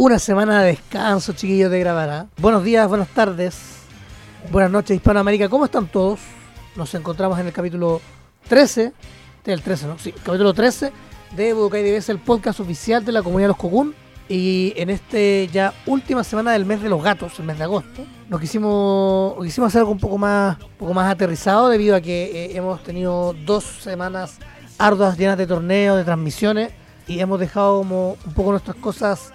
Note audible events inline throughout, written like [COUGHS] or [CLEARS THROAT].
una semana de descanso, chiquillos, de grabar. ¿ah? Buenos días, buenas tardes, buenas noches, Hispanoamérica. ¿Cómo están todos? Nos encontramos en el capítulo 13, del 13, ¿no? Sí, capítulo 13 de Budokai DBS, el podcast oficial de la comunidad de los Cocoon. Y en este ya última semana del mes de los gatos, el mes de agosto, nos quisimos, quisimos hacer algo un poco más, un poco más aterrizado debido a que eh, hemos tenido dos semanas arduas llenas de torneos, de transmisiones y hemos dejado como un poco nuestras cosas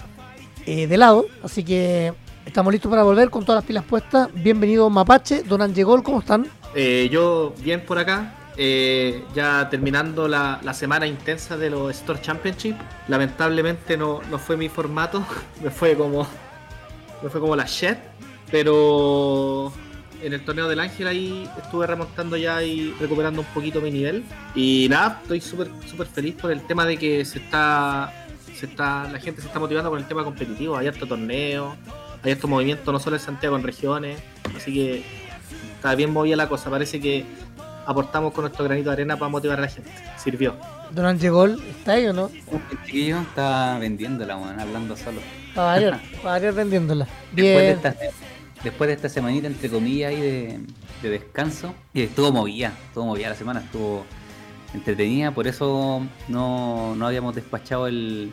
eh, de lado. Así que estamos listos para volver con todas las pilas puestas. Bienvenido Mapache, Don Angegol, ¿cómo están? Eh, yo bien por acá, eh, ya terminando la, semana intensa de los Store Championship. Lamentablemente no, no fue mi formato, [LAUGHS] me fue como me fue como la shit, pero en el torneo del Ángel ahí estuve remontando ya y recuperando un poquito mi nivel. Y nada, estoy súper súper feliz por el tema de que se está, se está, la gente se está motivando con el tema competitivo. Hay harto torneo, hay harto movimiento, no solo en Santiago, en regiones. Así que está bien movida la cosa. Parece que aportamos con nuestro granito de arena para motivar a la gente. Sirvió. Don Angegol, ¿está ahí o no? El chiquillo está vendiéndola, man, hablando solo. Para variar, para [LAUGHS] variar vendiéndola. Después de, Bien. esta, después de esta semanita, entre comillas, ahí de, de descanso, y estuvo movida, estuvo movida la semana, estuvo entretenida, por eso no, no habíamos despachado el,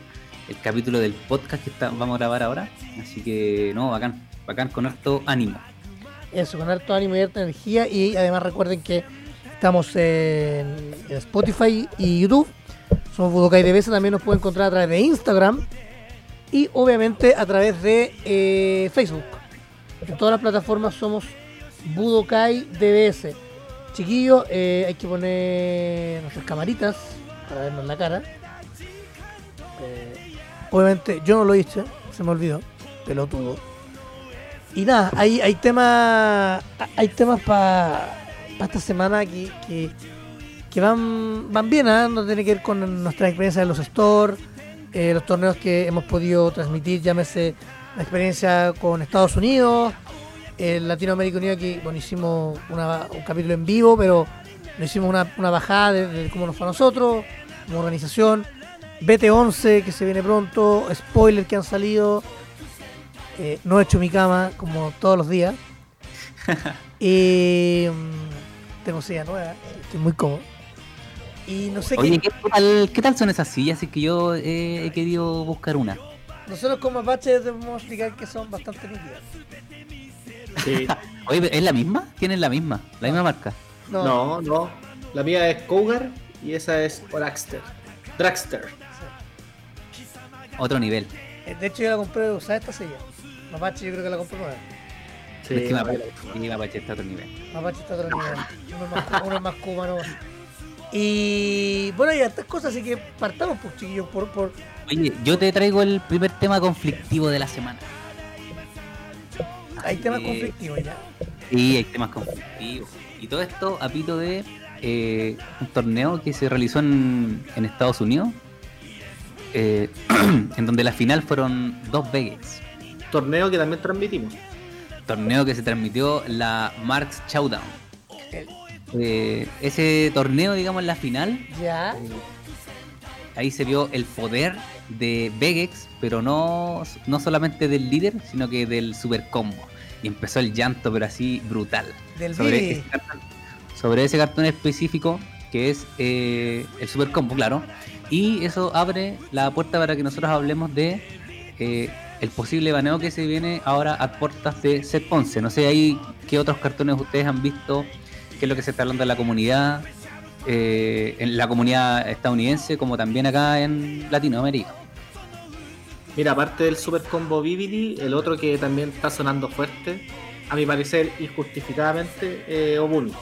el capítulo del podcast que está- vamos a grabar ahora. Así que, no, bacán, bacán con harto ánimo. Eso, con harto ánimo y harta energía. Y además recuerden que estamos en, Spotify y YouTube. Somos Budokai DBS, también nos pueden encontrar a través de Instagram. Y obviamente a través de eh, Facebook. En todas las plataformas somos Budokai DBS. Chiquillos, eh, hay que poner nuestras camaritas para vernos la cara. Eh, obviamente yo no lo hice, se me olvidó, pelotudo. Y nada, hay, hay temas hay temas para esta semana que, que, que van, van bien, ¿ah? no tiene que ver con nuestra experiencia en los stores, eh, los torneos que hemos podido transmitir, llámese la experiencia con Estados Unidos, el Latinoamérica Unido, que bueno, hicimos una- un capítulo en vivo, pero lo hicimos una, una bajada de, de cómo nos fue a nosotros, como organización, BT11 que se viene pronto, spoilers que han salido, eh, no he hecho mi cama como todos los días. [LAUGHS] y mm, tengo silla nueva, estoy muy cómodo. Y no sé Oye, qué. ¿qué tal, qué tal son esas sillas? Así que yo eh, he querido buscar una. Nosotros como Apache debemos explicar que son bastante nítidas. Sí. [LAUGHS] Oye, ¿es la misma? ¿Tienen la misma? ¿La misma marca? No, No, no. La mía es Cougar y esa es Dragster. Dragster. Otro nivel. eh, De hecho, yo la compré de usar esta silla. Mapache yo creo que la compré nueva. Sí, es que la- Mapache, está a otro nivel. Mapache está a otro nivel. Uno es más, uno es más cubano. Y bueno, hay estas cosas, así que partamos, pues, chiquillos, por, por, Oye, yo te traigo el primer tema conflictivo de la semana. hay temas conflictivos ya. Sí, hay temas conflictivos. Y todo esto a pito de eh, un torneo que se realizó en, en Estados Unidos, eh, [CLEARS THROAT] en donde la final fueron dos Vegas. torneo que también transmitimos. Torneo que se transmitió la Marks Showdown. Eh, ese torneo, digamos, en la final, Ya. ahí se vio el poder de Vegex, pero no, no solamente del líder, sino que del super combo. Y empezó el llanto, pero así brutal. Del Sobre ese cartón, sobre ese cartón específico, que es eh, el super combo, claro. Y eso abre la puerta para que nosotros hablemos de eh, el posible baneo que se viene ahora a puertas de Set 11. No sé ahí qué otros cartones ustedes han visto, qué es lo que se está hablando en la comunidad, eh, en la comunidad estadounidense, como también acá en Latinoamérica. Mira, aparte del Super Combo Vividi, el otro que también está sonando fuerte, a mi parecer injustificadamente, eh, Obuni.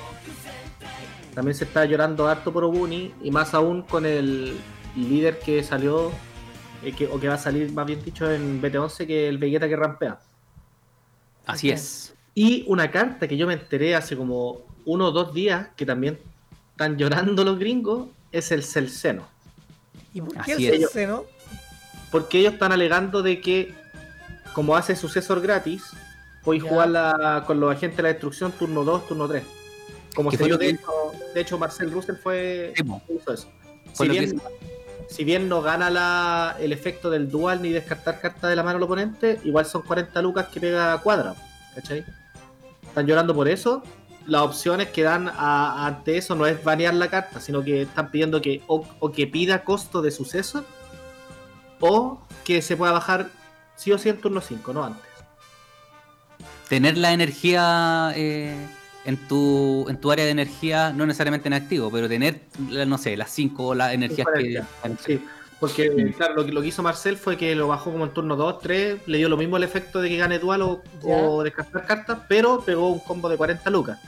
También se está llorando harto por Obuni, y más aún con el líder que salió, eh, que, o que va a salir más bien dicho en BT11, que el Vegeta que rampea. Así es. Y una carta que yo me enteré hace como uno o dos días, que también están llorando los gringos, es el Celceno. ¿Y por Así qué el es. seno? Porque ellos están alegando de que, como hace sucesor gratis, podéis Ya. jugar la- con los agentes de la destrucción turno 2, turno 3. Como ¿Qué se dio, de hecho, de hecho, Marcel Russell fue Sí, po. hizo eso. Fue Si bien, si bien no gana la, el efecto del dual ni descartar carta de la mano al oponente, igual son 40 lucas que pega cuadra. ¿Cachai? Están llorando por eso. Las opciones que dan a- ante eso no es banear la carta, sino que están pidiendo que o, o que pida costo de suceso o que se pueda bajar sí o sí en turno 5, no antes. Tener la energía eh, en, tu, en tu área de energía, no necesariamente en activo, pero tener, no sé, las 5 las energías que. Sí, porque Mm. claro, lo que, lo que hizo Marcel fue que lo bajó como en turno 2, 3, le dio lo mismo el efecto de que gane dual o, o descartar cartas, pero pegó un combo de 40 lucas.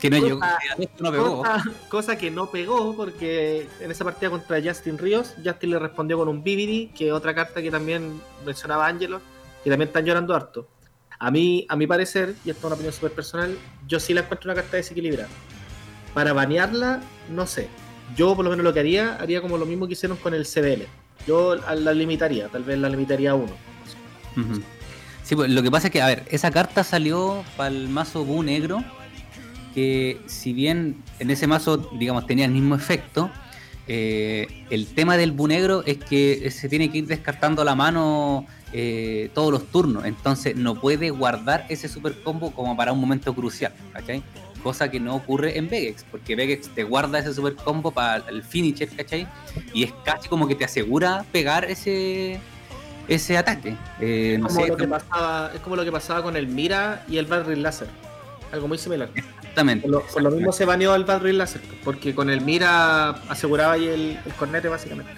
Que no llegó, Cosa- esto no pegó. Cosa, cosa que no pegó porque en esa partida contra Justin Ríos, Justin le respondió con un BBD, que es otra carta que también mencionaba Angelo, que también están llorando harto. A mí, a mi parecer, y esto es una opinión súper personal, yo sí la encuentro una carta desequilibrada. Para banearla, no sé. Yo por lo menos lo que haría, haría como lo mismo que hicieron con el CBL. Yo la limitaría, tal vez la limitaría a uno. Sí, pues lo que pasa es que, a ver, esa carta salió para el mazo Bu negro, que si bien en ese mazo, digamos, tenía el mismo efecto, eh, el tema del Bu negro es que se tiene que ir descartando la mano eh, todos los turnos, entonces no puede guardar ese super combo como para un momento crucial, ¿cachai? Cosa que no ocurre en Vegex, porque Vegex te guarda ese super combo para el finisher, ¿cachai? Y es casi como que te asegura pegar ese ese ataque. Eh, no Como sé, lo que pasaba, es como lo que pasaba con el Mira y el Barrel Láser. Algo muy similar. [LAUGHS] exactamente. Por lo, por lo mismo se baneó el Barrel Láser, porque con el Mira aseguraba ahí el, el cornete básicamente.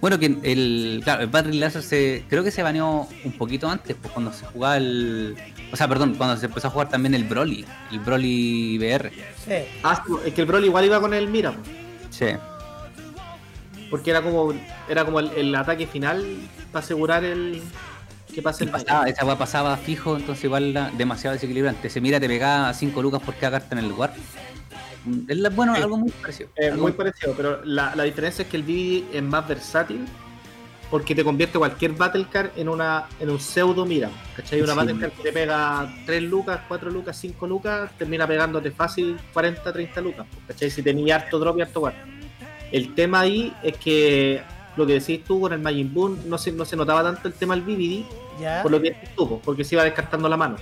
Bueno, que el, claro, el Battle Laser se, creo que se baneó un poquito antes, pues cuando se jugaba el. O sea, perdón, cuando se empezó a jugar también el Broly, el Broly VR. Sí. Ah, sí, es que el Broly igual iba con el Mira, po, Sí. porque era como era como el, el ataque final para asegurar el que pase Y el pasaba, esa weá pasaba fijo, entonces igual era demasiado desequilibrante. Se mira, te pegaba 5 lucas por cada carta en el lugar. Es la- bueno, Sí. algo muy parecido. Eh, Algo- muy parecido, pero la, la diferencia es que el BB es más versátil porque te convierte cualquier Battle Card en una en un pseudo mira. ¿Cachai? Una Sí. Battle Card que te pega 3 lucas, 4 lucas, 5 lucas, termina pegándote fácil 40, 30 lucas. ¿Cachai? Si tenías harto drop y harto guard. El tema ahí es que lo que decís tú con el Majin Buu no se, no se notaba tanto el tema del BBD Ya. por lo que po, porque se iba descartando la mano.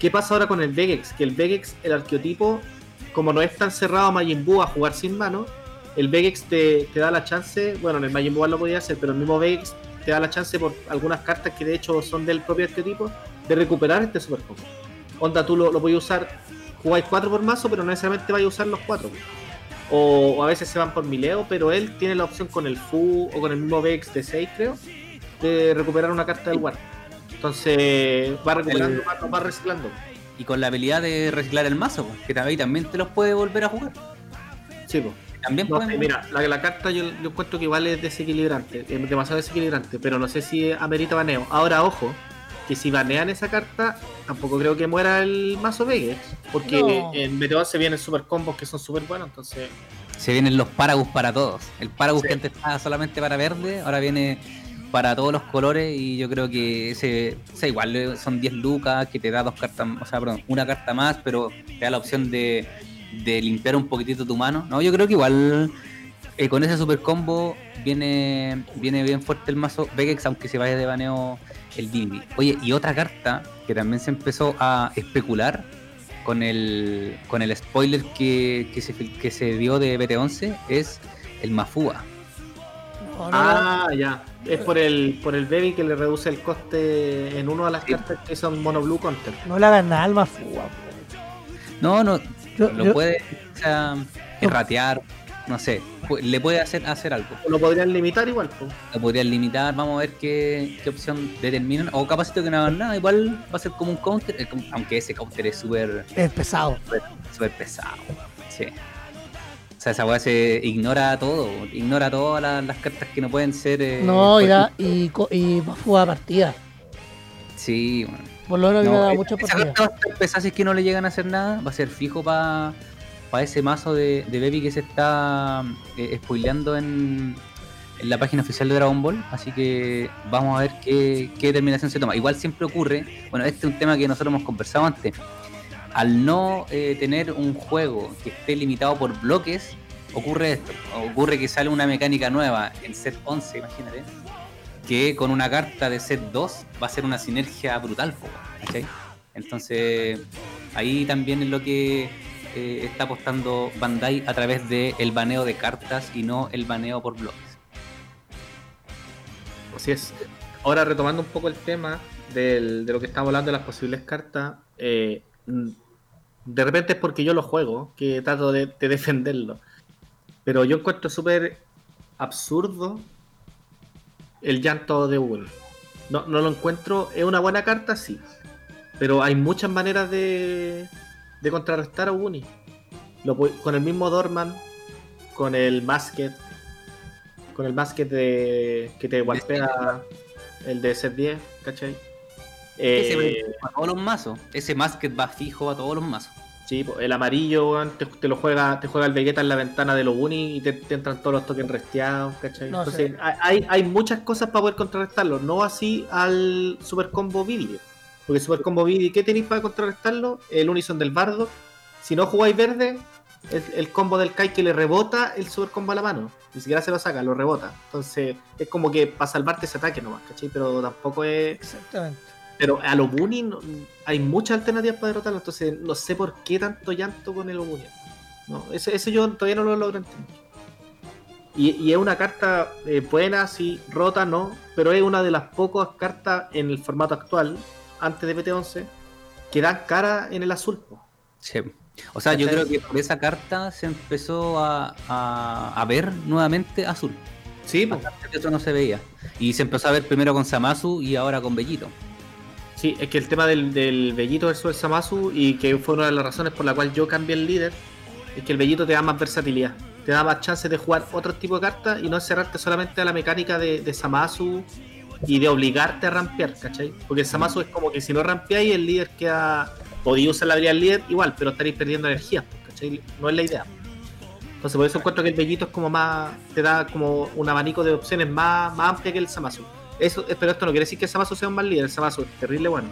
¿Qué pasa ahora con el Vegex? Que el Vegex, el arqueotipo, como no es tan cerrado a Majin Buu a jugar sin mano, el Vegex te, te da la chance, bueno, en el Majin Buu lo podía hacer, pero el mismo Vegex te da la chance por algunas cartas que de hecho son del propio arqueotipo, de recuperar este super combo. Onda, tú lo, lo puedes usar, jugáis 4 por mazo, pero no necesariamente vais a usar los 4. O, o a veces se van por mileo, pero él tiene la opción con el Fu o con el mismo Vegex de 6, creo, de recuperar una carta del War. Entonces va recuperando, El- va, va reciclando. Y con la habilidad de reciclar el mazo, pues, que ahí también te los puede volver a jugar. Sí, pues. También No pueden- mira, la, la carta yo, yo encuentro que es desequilibrante, es demasiado desequilibrante, pero no sé si amerita baneo. Ahora, ojo, que si banean esa carta, tampoco creo que muera el mazo Vegex, porque No. en Meteor se vienen super combos que son súper buenos, entonces se vienen los Paragus para todos. El Paragus Sí. que antes estaba solamente para verde, ahora viene para todos los colores y yo creo que ese, o sea, igual son 10 lucas que te da dos cartas, o sea, perdón, una carta más, pero te da la opción de, de limpiar un poquitito tu mano. No, yo creo que igual eh, con ese super combo viene, viene bien fuerte el mazo Vegex, aunque se vaya de baneo el Divi. Oye, y otra carta que también se empezó a especular con el, con el spoiler que, que, se, que se dio de BT11 es el Mafúa. No, no, Ah, ya. Es por el por el baby que le reduce el coste en uno de las Sí. cartas que son mono blue counter. no le hagan nada al Mafúa. No, no, Yo- lo yo- puede o sea, erratear, no sé, le puede hacer, hacer algo. Lo podrían limitar igual, pues. Lo podrían limitar, vamos a ver qué, qué opción determinan. O capacito que no hagan nada, igual va a ser como un counter, eh, aunque ese counter es súper Es pesado. súper pesado. Sí. O sea, esa weá se ignora todo, ignora todas las, las cartas que no pueden ser. eh, No, y, da, y, co- y Mafúa partida. Sí, bueno. Por lo menos a mí me No, da va a pesada si es que no le llegan a hacer nada. Va a ser fijo para ese mazo de, de Baby que se está eh, spoileando en, la página oficial de Dragon Ball. Así que vamos a ver qué, qué determinación se toma. Igual siempre ocurre, bueno, este es un tema que nosotros hemos conversado antes. Al no eh, tener un juego que esté limitado por bloques, ocurre esto. Ocurre que sale una mecánica nueva en set 11, imagínate. Que con una carta de set 2 va a ser una sinergia brutal, ¿cachai? Entonces, ahí también es lo que eh, está apostando Bandai a través del el baneo de cartas y no el baneo por bloques. Así es. Ahora retomando un poco el tema de lo que estamos hablando de las posibles cartas, eh, mm, de repente es porque yo lo juego, que trato de, de defenderlo. Pero yo encuentro súper absurdo el llanto de Uguni. No, no lo encuentro, es una buena carta, sí. Pero hay muchas maneras de, de contrarrestar a. Lo pu- con el mismo Dorman, con el Basket, con el Basket de, que te golpea el de set 10, ¿cachai? Ese Eh, va a todos los mazos. Ese Masket va fijo a todos los mazos. Sí, el amarillo, weón, te, te lo juega, te juega el Vegeta en la ventana de los Uni y te, te entran todos los tokens resteados, ¿cachai? No Entonces, sé. hay, hay- hay muchas cosas para poder contrarrestarlo, no así al Super Combo Video. Porque Super Combo Video, ¿qué tenéis para contrarrestarlo? El Unison del Bardo. Si no jugáis verde, el, el combo del Kai que le rebota el Super Combo a la mano. Ni siquiera se lo saca, lo rebota. Entonces, es como que para salvarte ese ataque nomás, ¿cachai? Pero tampoco es. Exactamente. Pero a los Bunny no- hay muchas alternativas para derrotarlo, entonces no sé por qué tanto llanto con el Obuni. No, eso, eso yo todavía no lo logro entender. Y, y es una carta eh, buena, sí, rota, no, pero es una de las pocas cartas en el formato actual, antes de PT11, que dan cara en el azul. Sí. O sea, yo creo que por esa carta se empezó a, a- a ver nuevamente azul. Sí, de eso no se veía. Y se empezó a ver primero con Samasu y ahora con Bellito. Sí, es que el tema del, del Bellito versus el Samasu, y que fue una de las razones por la cual yo cambié el líder, es que el Bellito te da más versatilidad. Te da más chances de jugar otro tipo de cartas y no encerrarte solamente a la mecánica de, de Samasu y de obligarte a rampear, ¿cachai? Porque el Samasu es como que si no rampeáis, el líder queda. Podía usar la habilidad del líder igual, pero estaréis perdiendo energía, ¿cachai? No es la idea. Entonces, por eso encuentro que el Bellito es como más. Te da como un abanico de opciones más, más amplia que el Samasu. Eso, eh, pero esto no quiere decir que Samasu sea un mal líder, el Samasu es terrible bueno.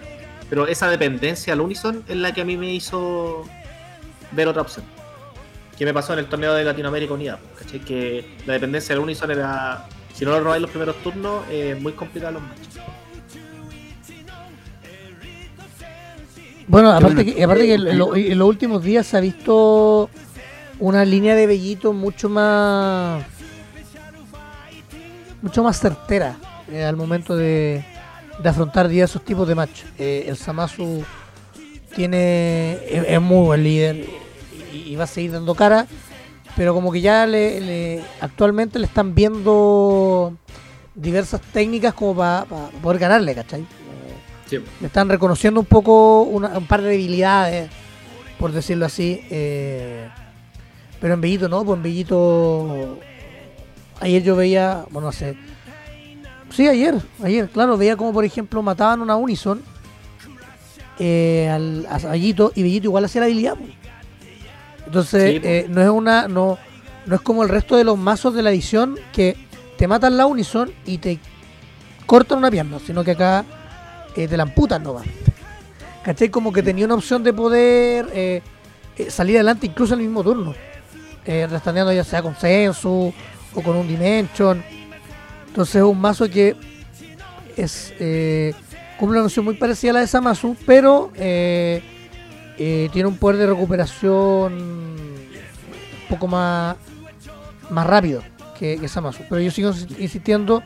Pero esa dependencia al Unison es la que a mí me hizo ver otra opción. Que me pasó en el torneo de Latinoamérica Unida, ¿cachai? Que la dependencia del Unison era. Si no lo robáis los primeros turnos, es muy complicado los matches. Bueno, aparte que, aparte que en, lo- en los últimos días se ha visto una línea de Bellito mucho más mucho más certera eh, al momento de, de afrontar diversos tipos de match. Eh, el Samasu tiene es, es muy buen líder y, y va a seguir dando cara, pero como que ya le, le- actualmente le están viendo diversas técnicas como para poder ganarle, ¿cachai? Le están reconociendo un poco una- un par de debilidades, por decirlo así. eh, pero en Bellito no, pues en Bellito. Ayer yo veía, bueno, no sé. Sí, ayer, ayer, claro, veía como por ejemplo mataban una Unison eh, al, a Bellito y Bellito igual hacía la habilidad. pues. Entonces, Sí, eh, no es una. No, no es como el resto de los mazos de la edición que te matan la Unison y te cortan una pierna, sino que acá eh, te la amputan nomás. ¿Cachai? Como que tenía una opción de poder eh, salir adelante incluso en el mismo turno. Eh, restaneando ya sea con Sensu o con un Dimension. Entonces es un mazo que es eh, cumple una función muy parecida a la de Samasu, pero eh, eh, tiene un poder de recuperación un poco más, más rápido que, que Samasu. Pero yo sigo insi- insistiendo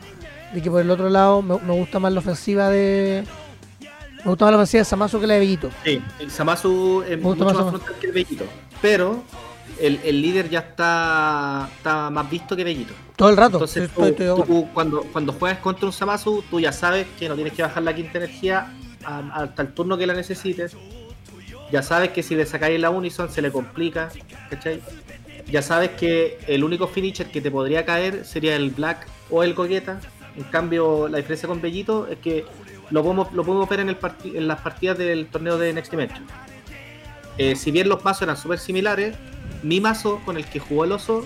de que por el otro lado me, me gusta más la ofensiva de. Me gusta más la ofensiva de Samasu que la de Bellito. Sí, el Samasu es mucho más más que el Bellito. Pero el, el líder ya está, está más visto que Bellito. Todo el rato. Entonces estoy- estoy tú, tú cuando, cuando juegas contra un Samasu, tú ya sabes que no tienes que bajar la quinta energía hasta el turno que la necesites. Ya sabes que si le sacáis la Unison se le complica, ¿cachai? Ya sabes que el único finisher que te podría caer sería el Black o el Gogeta. En cambio, la diferencia con Bellito es que lo podemos, lo podemos ver en, las partidas del torneo de Next Dimension. Eh, si bien los mazos eran súper similares, mi mazo con el que jugó el oso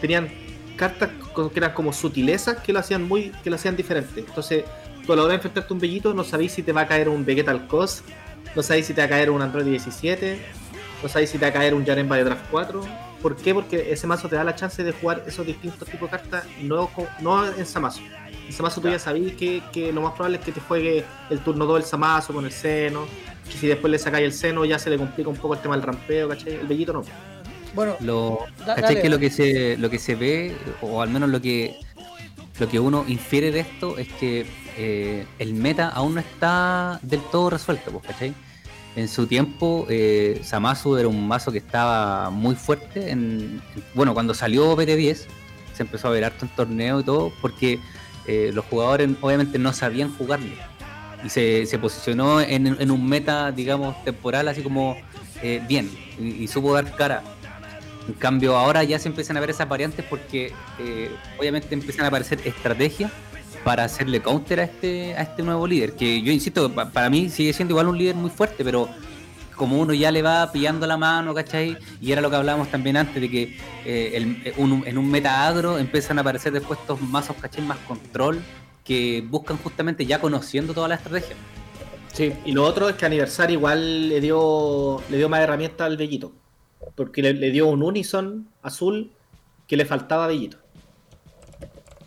tenían cartas que eran como sutilezas que lo hacían muy que lo hacían diferente. Entonces, tú a la hora de enfrentarte a un Bellito no sabéis si te va a caer un Vegeta al Cos, no sabéis si te va a caer un Android 17, no sabéis si te va a caer un de Draft 4. ¿Por qué? Porque ese mazo te da la chance de jugar esos distintos tipos de cartas, no, no en Samazo. En Samazo tú ya sabís que, que lo más probable es que te juegue el turno 2 el Samazo con el seno, que si después le sacáis el seno ya se le complica un poco el tema del rampeo, ¿cachai? El bellito no. Bueno, Lo, Da- ¿cachai? dale. Que lo que se, lo que se ve, o al menos lo que lo que uno infiere de esto es que eh, el meta aún no está del todo resuelto, pues, ¿cachai? En su tiempo, eh, Samasu era un mazo que estaba muy fuerte. En, bueno, cuando salió PT10, se empezó a ver harto en torneo y todo, porque eh, los jugadores obviamente no sabían jugarle. Y se, posicionó en, en un meta, digamos, temporal, así como eh, bien, y, y supo dar cara. En cambio, ahora ya se empiezan a ver esas variantes porque eh, obviamente empiezan a aparecer estrategias para hacerle counter a este, a este nuevo líder. Que yo insisto, pa- para mí sigue siendo igual un líder muy fuerte, pero como uno ya le va pillando la mano, ¿cachai? Y era lo que hablábamos también antes, de que eh, el- eh, un- en un meta agro empiezan a aparecer después estos mazos, ¿cachai? Más control, que buscan justamente ya conociendo toda la estrategia. Sí, y lo otro es que Aniversario igual le dio, le dio más herramientas al Bellito. Porque le, dio un Unison azul que le faltaba a Bellito.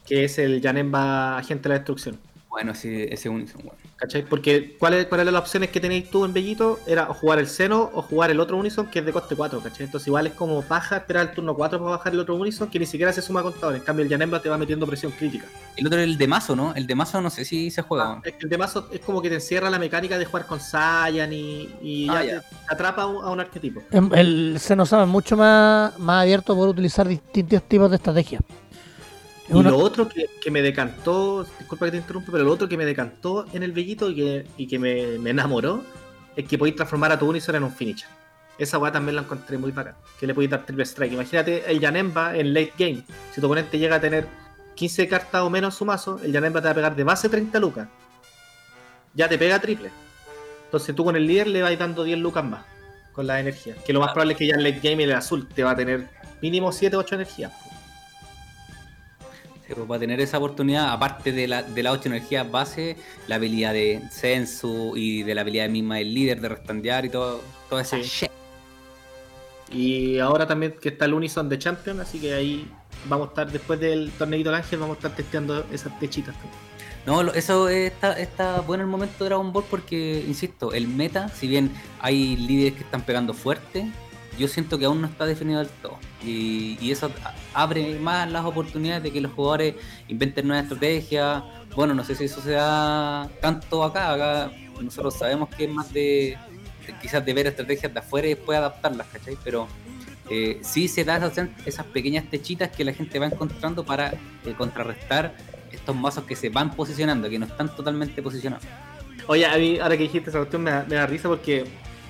Que es el Janemba Agente de la Destrucción. Bueno, sí, ese Unison, bueno. ¿Cachai? Porque ¿cuáles cuáles eran las opciones que tenéis tú en Bellito? Era o jugar el Seno o jugar el otro Unison que es de coste 4, ¿cachai? Entonces igual es como paja esperar el turno 4 para bajar el otro Unison que ni siquiera se suma a contador. En cambio el Janemba te va metiendo presión crítica. El otro es el de mazo, ¿no? El de mazo no sé si se juega. Es que el de mazo es como que te encierra la mecánica de jugar con Saiyan y, y Ah, ya ya. te atrapa a un, a un arquetipo. em- el Xenosaga es mucho más, más abierto por utilizar distintos tipos de estrategias. Y una- lo otro que, que me decantó, disculpa que te interrumpa, pero lo otro que me decantó en el Bellito y que, y que me, me enamoró es que podéis transformar a tu Unison en un finisher. Esa weá también la encontré muy bacán. Que le podéis dar triple strike. Imagínate el Yanemba en late game. Si tu oponente llega a tener 15 cartas o menos en su mazo, el Yanemba te va a pegar de base 30 lucas. Ya te pega triple. Entonces tú con el líder le vais dando 10 lucas más con la energía. Que lo más probable es que ya en late game el azul te va a tener mínimo 7 o 8 energías. Va a tener esa oportunidad, aparte de la, de las 8 energías base, la habilidad de Sensu y de la habilidad misma del líder de restandear y todo, toda esa Sí. shit. Y ahora también que está el Unison de Champion, así que ahí vamos a estar, después del torneito del Ángel, vamos a estar testeando esas techitas también. No, eso está, está bueno el momento de Dragon Ball porque, insisto, el meta, si bien hay líderes que están pegando fuerte, yo siento que aún no está definido del todo. Y, y eso abre más las oportunidades de que los jugadores inventen nuevas estrategias. Bueno, no sé si eso se da tanto acá. Acá nosotros sabemos que es más de, quizás de ver estrategias de afuera y después adaptarlas, ¿cachai? Pero eh, sí se da esas, esas pequeñas techitas que la gente va encontrando para eh, contrarrestar estos mazos que se van posicionando, que no están totalmente posicionados. Oye, a mí, ahora que dijiste esa cuestión, me da, risa porque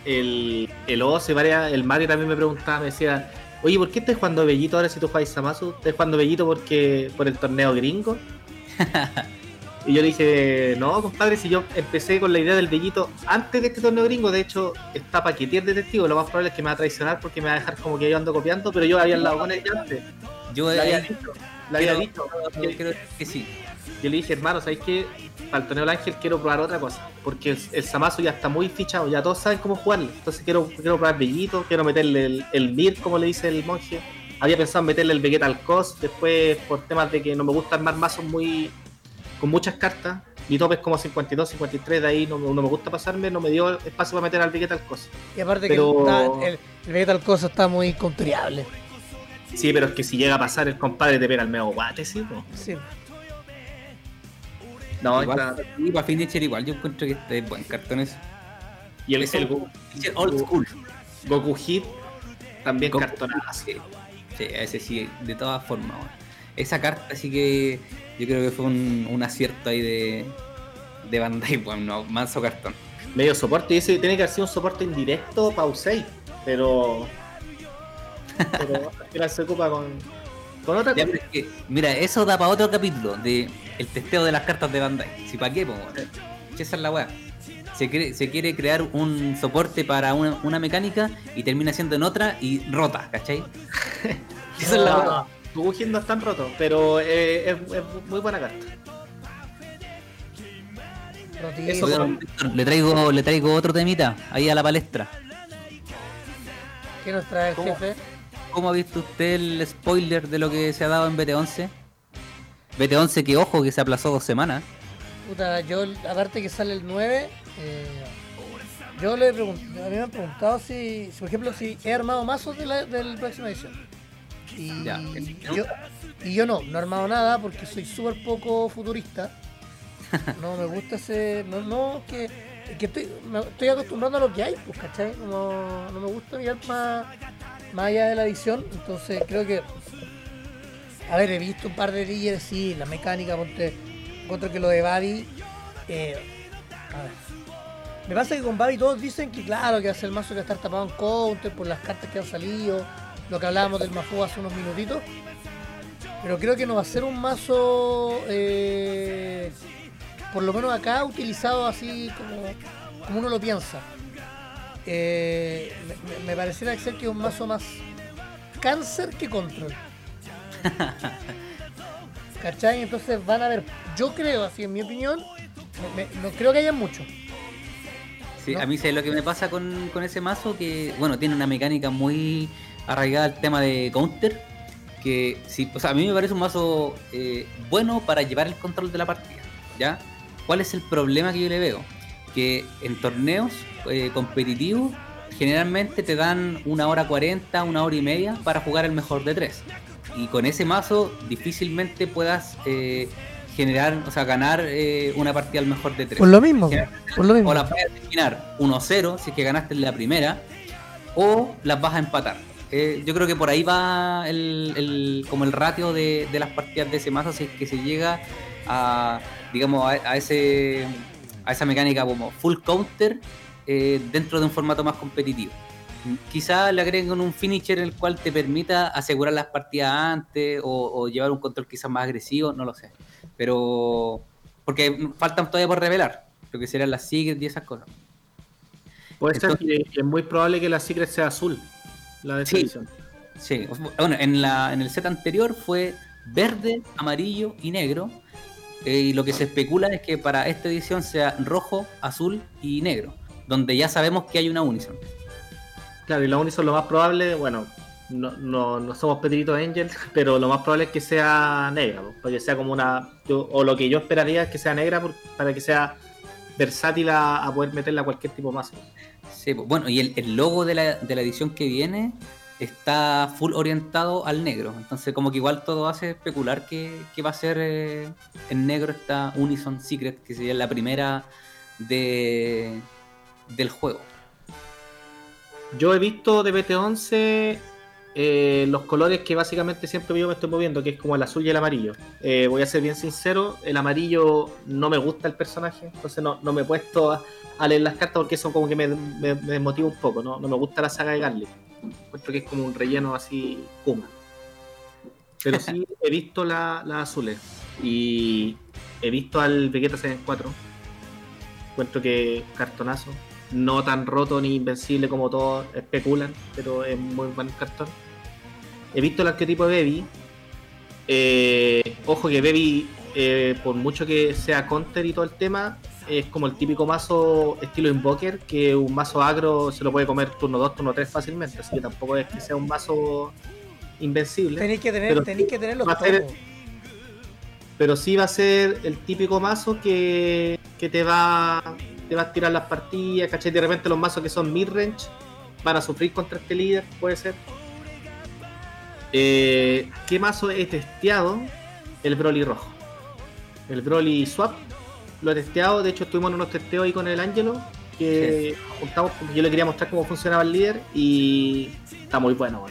el, el Oce, varias, el Mario también me preguntaba, me decía, oye, ¿por qué estás jugando Bellito ahora si tú juegas Samasu? ¿Estás jugando Bellito porque por el torneo gringo? [LAUGHS] y yo le dije, no, compadre, si yo empecé con la idea del Bellito antes de este torneo gringo, de hecho, está paquetear de testigo, lo más probable es que me va a traicionar porque me va a dejar como que yo ando copiando, pero yo había hablado con él antes. Yo había eh, dicho, le había dicho. creo- creo que sí. Yo le dije, hermano, ¿sabéis qué? Para el torneo del Ángel quiero probar otra cosa. Porque el, el Samazo ya está muy fichado, ya todos saben cómo jugarle. Entonces quiero, quiero probar Bellito, quiero meterle el, el Mir, como le dice el monje. Había pensado en meterle el Vegeta al Cos, después por temas de que no me gusta armar mazos muy con muchas cartas. Mi tope es como 52, 53, de ahí no, no me gusta pasarme, no me dio espacio para meter al Vegeta al Cos. Y aparte Pero- que está- el, el Vegeta al Cosa está muy counteriable. Sí, pero es que si llega a pasar el compadre te pega el medio guate, sí. Sí. No, igual, está- y para Finisher igual yo encuentro que este es buen cartón eso. Y el, Es el un Go- Finisher old school. Goku Hit también Goku- cartonazo. Sí, sí, ese sí, de todas formas. Esa carta sí que yo creo que fue un, un acierto ahí de, de Bandai, bueno, manso cartón. medio soporte. Y ese tiene que haber sido un soporte indirecto para Usei, pero. Pero [LAUGHS] se ocupa con, con otra Ya, cosa. pero es que, mira, eso da para otro capítulo de el testeo de las cartas de Bandai. Si para qué, pues. Si Esa es la weá. Se, cre- se quiere crear un soporte para una, una mecánica y termina siendo en otra y rota, ¿cachai? [LAUGHS] Esa es la weá. No, Goku no están rotos, pero eh, es, es muy buena carta. Eso Bueno, le traigo, le traigo otro temita ahí a la palestra. ¿Qué nos trae el ¿Cómo? jefe? ¿cómo ha visto usted el spoiler de lo que se ha dado en BT11? BT11 que ojo que se aplazó dos semanas. Puta, yo, aparte que sale el 9, eh, yo le pregunto, a mí me han preguntado si, si, por ejemplo, si he armado mazos de la, del próxima edición. Y, Ya. yo, y yo no, no he armado nada porque soy súper poco futurista. No me gusta ese. No, no que, que estoy, me estoy acostumbrando a lo que hay, pues, ¿cachai? No, no me gusta mirar más, más allá de la edición. Entonces creo que. A ver, he visto un par de líderes, sí, la mecánica, ponte. Encuentro que lo de Babi. eh, a ver. Me pasa que con Babi todos dicen que, claro, que hace el mazo que estar tapado en counter por las cartas que han salido. Lo que hablábamos del Mafu hace unos minutitos. Pero creo que no va a ser un mazo. eh, por lo menos acá utilizado así como, como uno lo piensa. Eh, me- me pareciera ser que es un mazo más cáncer que control. [LAUGHS] ¿Cachai? Entonces van a ver, yo creo, así en mi opinión, me- me- no creo que haya mucho. Sí, ¿No? a mí sé lo que me pasa con, con ese mazo que, bueno, tiene una mecánica muy arraigada al tema de counter. Que sí, o sea, a mí me parece un mazo eh, bueno para llevar el control de la partida. ¿Ya? ¿Cuál es el problema que yo le veo? Que en torneos eh, competitivos generalmente te dan una hora 40, una hora y media para jugar el mejor de tres. Y con ese mazo difícilmente puedas eh, generar, o sea, ganar eh, una partida al mejor de tres. Por lo mismo, por lo mismo. O las vas a terminar 1-0 si es que ganaste en la primera, o las vas a empatar. Eh, yo creo que por ahí va el, el- como el ratio de, de las partidas de ese mazo si es que se llega a, digamos, a, a ese, a esa mecánica como full counter dentro de un formato más competitivo. Quizá le agreguen un finisher en el cual te permita asegurar las partidas antes o, o llevar un control quizás más agresivo, no lo sé. Pero porque faltan todavía por revelar lo que serán las secrets y esas cosas. Puede ser que es muy probable que la Secret sea azul. La de Sí. edición. Sí, bueno, en, la, en el set anterior fue verde, amarillo y negro. eh, y lo que se especula es que para esta edición sea rojo, azul y negro. Donde ya sabemos que hay una Unison. Claro, y la Unison lo más probable, bueno, no, no, no somos Pedrito Angel, [LAUGHS] pero lo más probable es que sea negra, po, porque sea como una. o lo que yo esperaría es que sea negra para que sea versátil a, poder meterla a cualquier tipo de mazo. Sí, bueno, y el, el logo de la, de la edición que viene está full orientado al negro. Entonces, como que igual todo hace especular que, que va a ser eh, en negro esta Unison Secret, que sería la primera de, del juego. Yo he visto de BT11 eh, los colores que básicamente siempre yo me estoy moviendo, que es como el azul y el amarillo. Eh, voy a ser bien sincero, el amarillo no me gusta el personaje, entonces no, no me he puesto a, leer las cartas porque eso como que me, me, me desmotiva un poco, ¿no? no me gusta la saga de Garlic. Encuentro que es como un relleno así Kuma. Pero sí he visto la- las azules y he visto al Vegeta 4. Encuentro que cartonazo. No tan roto ni invencible como todos especulan, pero es muy buen cartón. He visto el arquetipo de Baby. Eh, ojo que Baby, eh, por mucho que sea counter y todo el tema, es como el típico mazo estilo Invoker, que un mazo agro se lo puede comer turno 2, turno 3 fácilmente. Así que tampoco es que sea un mazo invencible. Tenéis que tener, Pero tenéis que tener los va a ser- pero sí va a ser el típico mazo que, que te va te va a tirar las partidas, ¿cachai? De repente los mazos que son mid-range van a sufrir contra este líder, puede ser. Eh, ¿Qué mazo he testeado? El Broly rojo. El Broly Swap. Lo he testeado, de hecho estuvimos en unos testeos ahí con el Angelo, que juntamos porque yo le quería mostrar cómo funcionaba el líder y está muy bueno.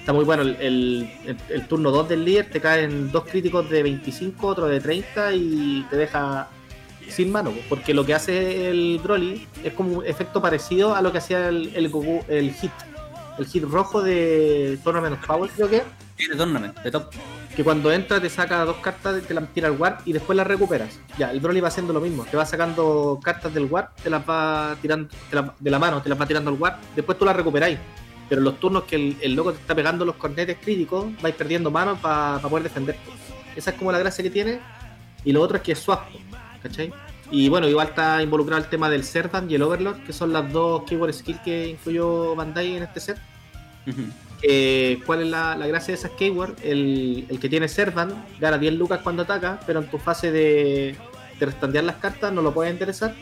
Está muy bueno. El, el- el- el turno 2 del líder te caen dos críticos de 25, otro de 30 y te deja sin mano. po, Porque lo que hace el Broly es como un efecto parecido a lo que hacía el, el, Goku- el hit. El hit rojo de Tournament of Power, creo que Sí, de tournament, de top. que cuando entra te saca dos cartas, te las tira al Warp y después las recuperas. Ya, el Broly va haciendo lo mismo. Te va sacando cartas del Warp, te las va tirando te de la mano, te las va tirando al Warp, después tú las recuperáis. Pero en los turnos que el, el loco te está pegando los cornetes críticos, vais perdiendo manos para poder defenderte. Esa es como la gracia que tiene. Y lo otro es que es swap, ¿cachai? Y bueno, igual está involucrado el tema del Serdan y el Overlord, que son las dos keyword skills que incluyó Bandai en este set. Que cuál es la, la gracia de esas Keyword. El, el que tiene Servant gana 10 lucas cuando ataca, pero en tu fase de, de restandear las cartas no lo puedes interesar.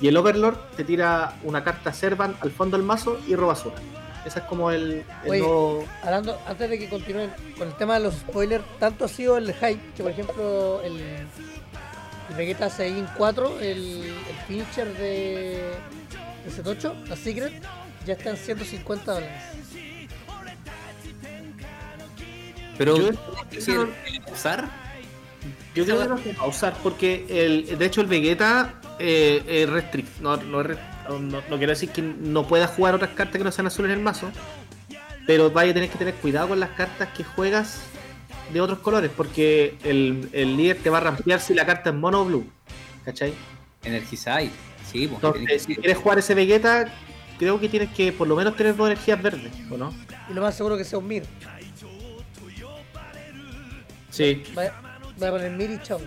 Y el Overlord te tira una carta Servant al fondo del mazo y robas una. Ese es como el, el Oye, nuevo- Hablando, antes de que continúen con el tema de los spoilers, tanto ha sido el hype que, por ejemplo, el Vegeta Saiyan 4, el, el finisher de, de Setocho, la Secret, ya está en 150 dólares. Pero Yo- ¿es el- el usar Yo creo que no se va a usar porque el, de hecho el Vegeta eh, es restrict. No, no, es rest- no, no- no quiero decir que no puedas jugar otras cartas que no sean azules en el mazo. Pero vaya a tener que tener cuidado con las cartas que juegas de otros colores. Porque el, el líder te va a rampear si la carta es mono o blue. ¿Cachai? Energizai. Sí, pues. Entonces, si quieres jugar ese Vegeta, creo que tienes que por lo menos tener dos energías verdes, ¿o no? Y lo más seguro que sea un Mir. Sí. Vaya a poner Mir y chao.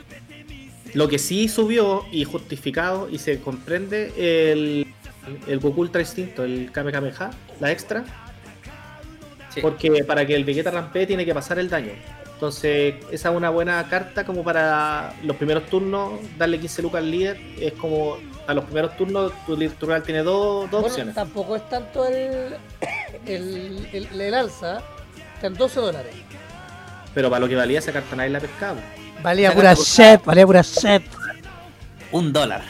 Lo que sí subió y justificado y se comprende el, el Goku Ultra Instinto, el Kamehameha, la extra, Sí. porque para que el Vegeta rampee tiene que pasar el daño. Entonces, esa es una buena carta como para los primeros turnos, darle 15 lucas al líder. Es como a los primeros turnos tu líder turno tiene dos, dos Bueno, opciones. tampoco es tanto el, [COUGHS] el, el, el alza, está en 12 dólares. Pero para lo que valía esa carta nadie la pescaba. Valía Esa pura shit, valía pura shit. Un dólar.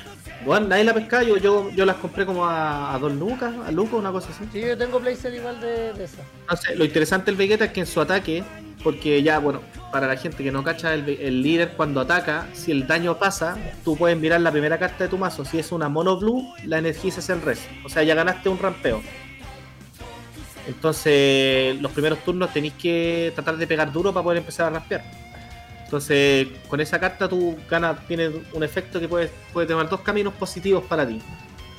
Bueno, nadie la pescaba, yo, yo, yo las compré como a, a dos lucas, a lucas, una cosa así. Sí, yo tengo playset igual de, de esa. Entonces, lo interesante del Vegeta es que en su ataque, porque ya, bueno, para la gente que no cacha, el, el líder cuando ataca, si el daño pasa, tú puedes mirar la primera carta de tu mazo. Si es una mono blue, la energizas el resto. O sea, ya ganaste un rampeo. Entonces, los primeros turnos tenéis que tratar de pegar duro para poder empezar a rampear. Entonces, con esa carta tú ganas, tienes un efecto que puede, puede tomar dos caminos positivos para ti.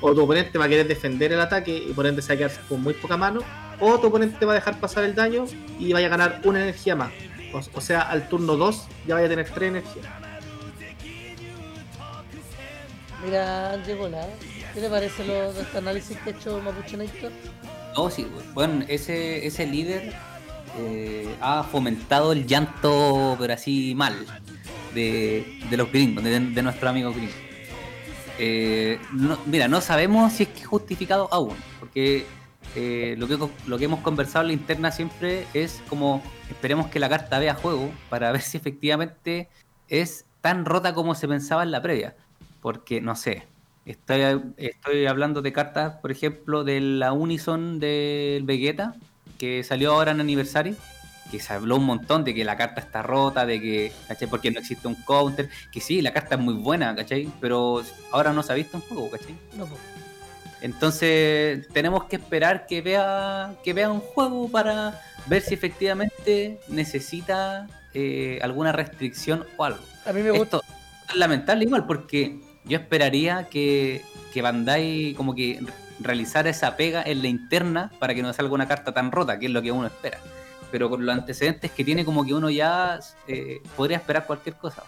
O tu oponente va a querer defender el ataque y por ende se a con muy poca mano. O tu oponente va a dejar pasar el daño y vaya a ganar una energía más. O, o sea, al turno 2 ya vaya a tener 3 energías. Mira, Ángel Bola, ¿qué te parece lo de este análisis que ha hecho Mapuche Néctar? No, sí, bueno, ese, ese líder eh, ha fomentado el llanto, pero así mal, de, de los gringos, de, de nuestro amigo gringo. Eh, no- mira, no sabemos si es que es justificado aún, porque eh, lo, que, lo que hemos conversado en la interna siempre es como esperemos que la carta vea juego para [LAUGHS] ver si efectivamente es tan rota como se pensaba en la previa. Porque, no sé, estoy, estoy hablando de cartas, por ejemplo, de la Unison del Vegeta, que salió ahora en aniversario, que se habló un montón de que la carta está rota, de que, ¿cachai? Porque no existe un counter, que sí, la carta es muy buena, ¿cachai? Pero ahora no se ha visto un juego, ¿cachai? No, pues. Entonces tenemos que esperar que vea que vea un juego para ver si efectivamente necesita eh, alguna restricción o algo. A mí me gusta. Esto es lamentable igual porque yo esperaría que, que Bandai como que realizara esa pega en la interna para que no salga una carta tan rota, que es lo que uno espera. Pero con los antecedentes que tiene como que uno ya eh, podría esperar cualquier cosa.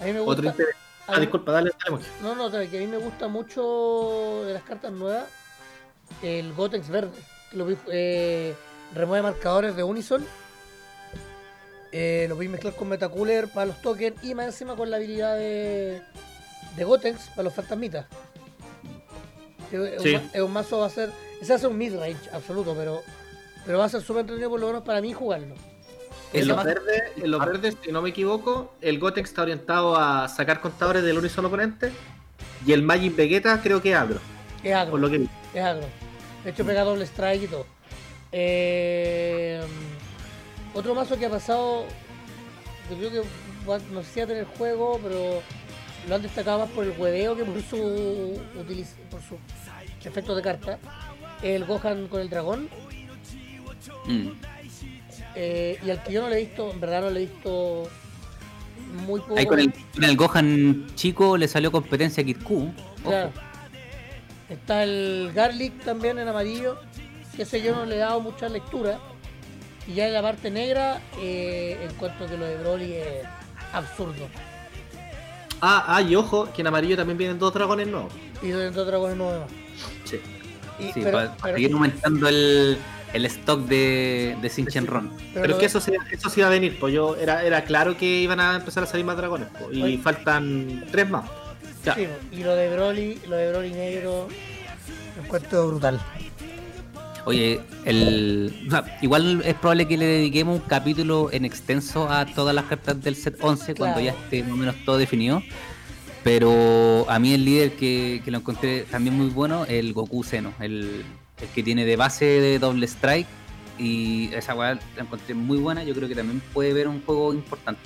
A mí me Otro gusta. interés. Ah, mí- disculpa, dale, dale, Moji. No, no, que a mí me gusta mucho de las cartas nuevas el Gotex verde. Que lo vi, eh, remueve marcadores de Unison. Eh, lo voy a mezclar con Metacooler para los tokens y más encima con la habilidad de, de Gotex para los fantasmitas. Es, Sí. un, un mazo va a ser. Ese va a ser un midrange absoluto, pero, pero va a ser súper entretenido por lo menos para mí jugarlo. En los, verdes, en los verdes, si no me equivoco, el Gotex está orientado a sacar contadores del Unison oponente. Y el Magic Vegeta creo que es agro, Es agro. por lo que vi. Es agro. De hecho, pega doble strike y todo. Eh, otro mazo que ha pasado. Yo creo que no sé si va a tener juego, pero lo han destacado más por el hueveo que por su utiliz- por su efecto de carta. El Gohan con el dragón. Mm. Eh, y al que yo no le he visto, en verdad no le he visto muy poco. Ahí con el, con el Gohan chico le salió competencia a Kid Q. Claro. Está el Garlic también en amarillo, que ese yo no le he dado mucha lectura. Y ya en la parte negra, eh, en cuanto que lo de Broly es absurdo. Ah, ah, y ojo, que en amarillo también vienen dos dragones nuevos. Y dentro de dragones nuevos. Sí. Y- Sí, pero- para, pero- seguir aumentando el, el stock de, de Sinchenron. Pero, es que eso se, eso sí iba a venir, pues yo era, era claro que iban a empezar a salir más dragones, pues, y faltan tres más. Sí, y lo de Broly, lo de Broly negro, lo encuentro brutal. Oye, el, igual es probable que le dediquemos un capítulo en extenso a todas las cartas del set 11 cuando ya esté más o menos todo definido. Pero a mí el líder que, lo encontré también muy bueno, el Goku Seno, el, que tiene de base de doble strike. Y esa weá la encontré muy buena. Yo creo que también puede ver un juego importante.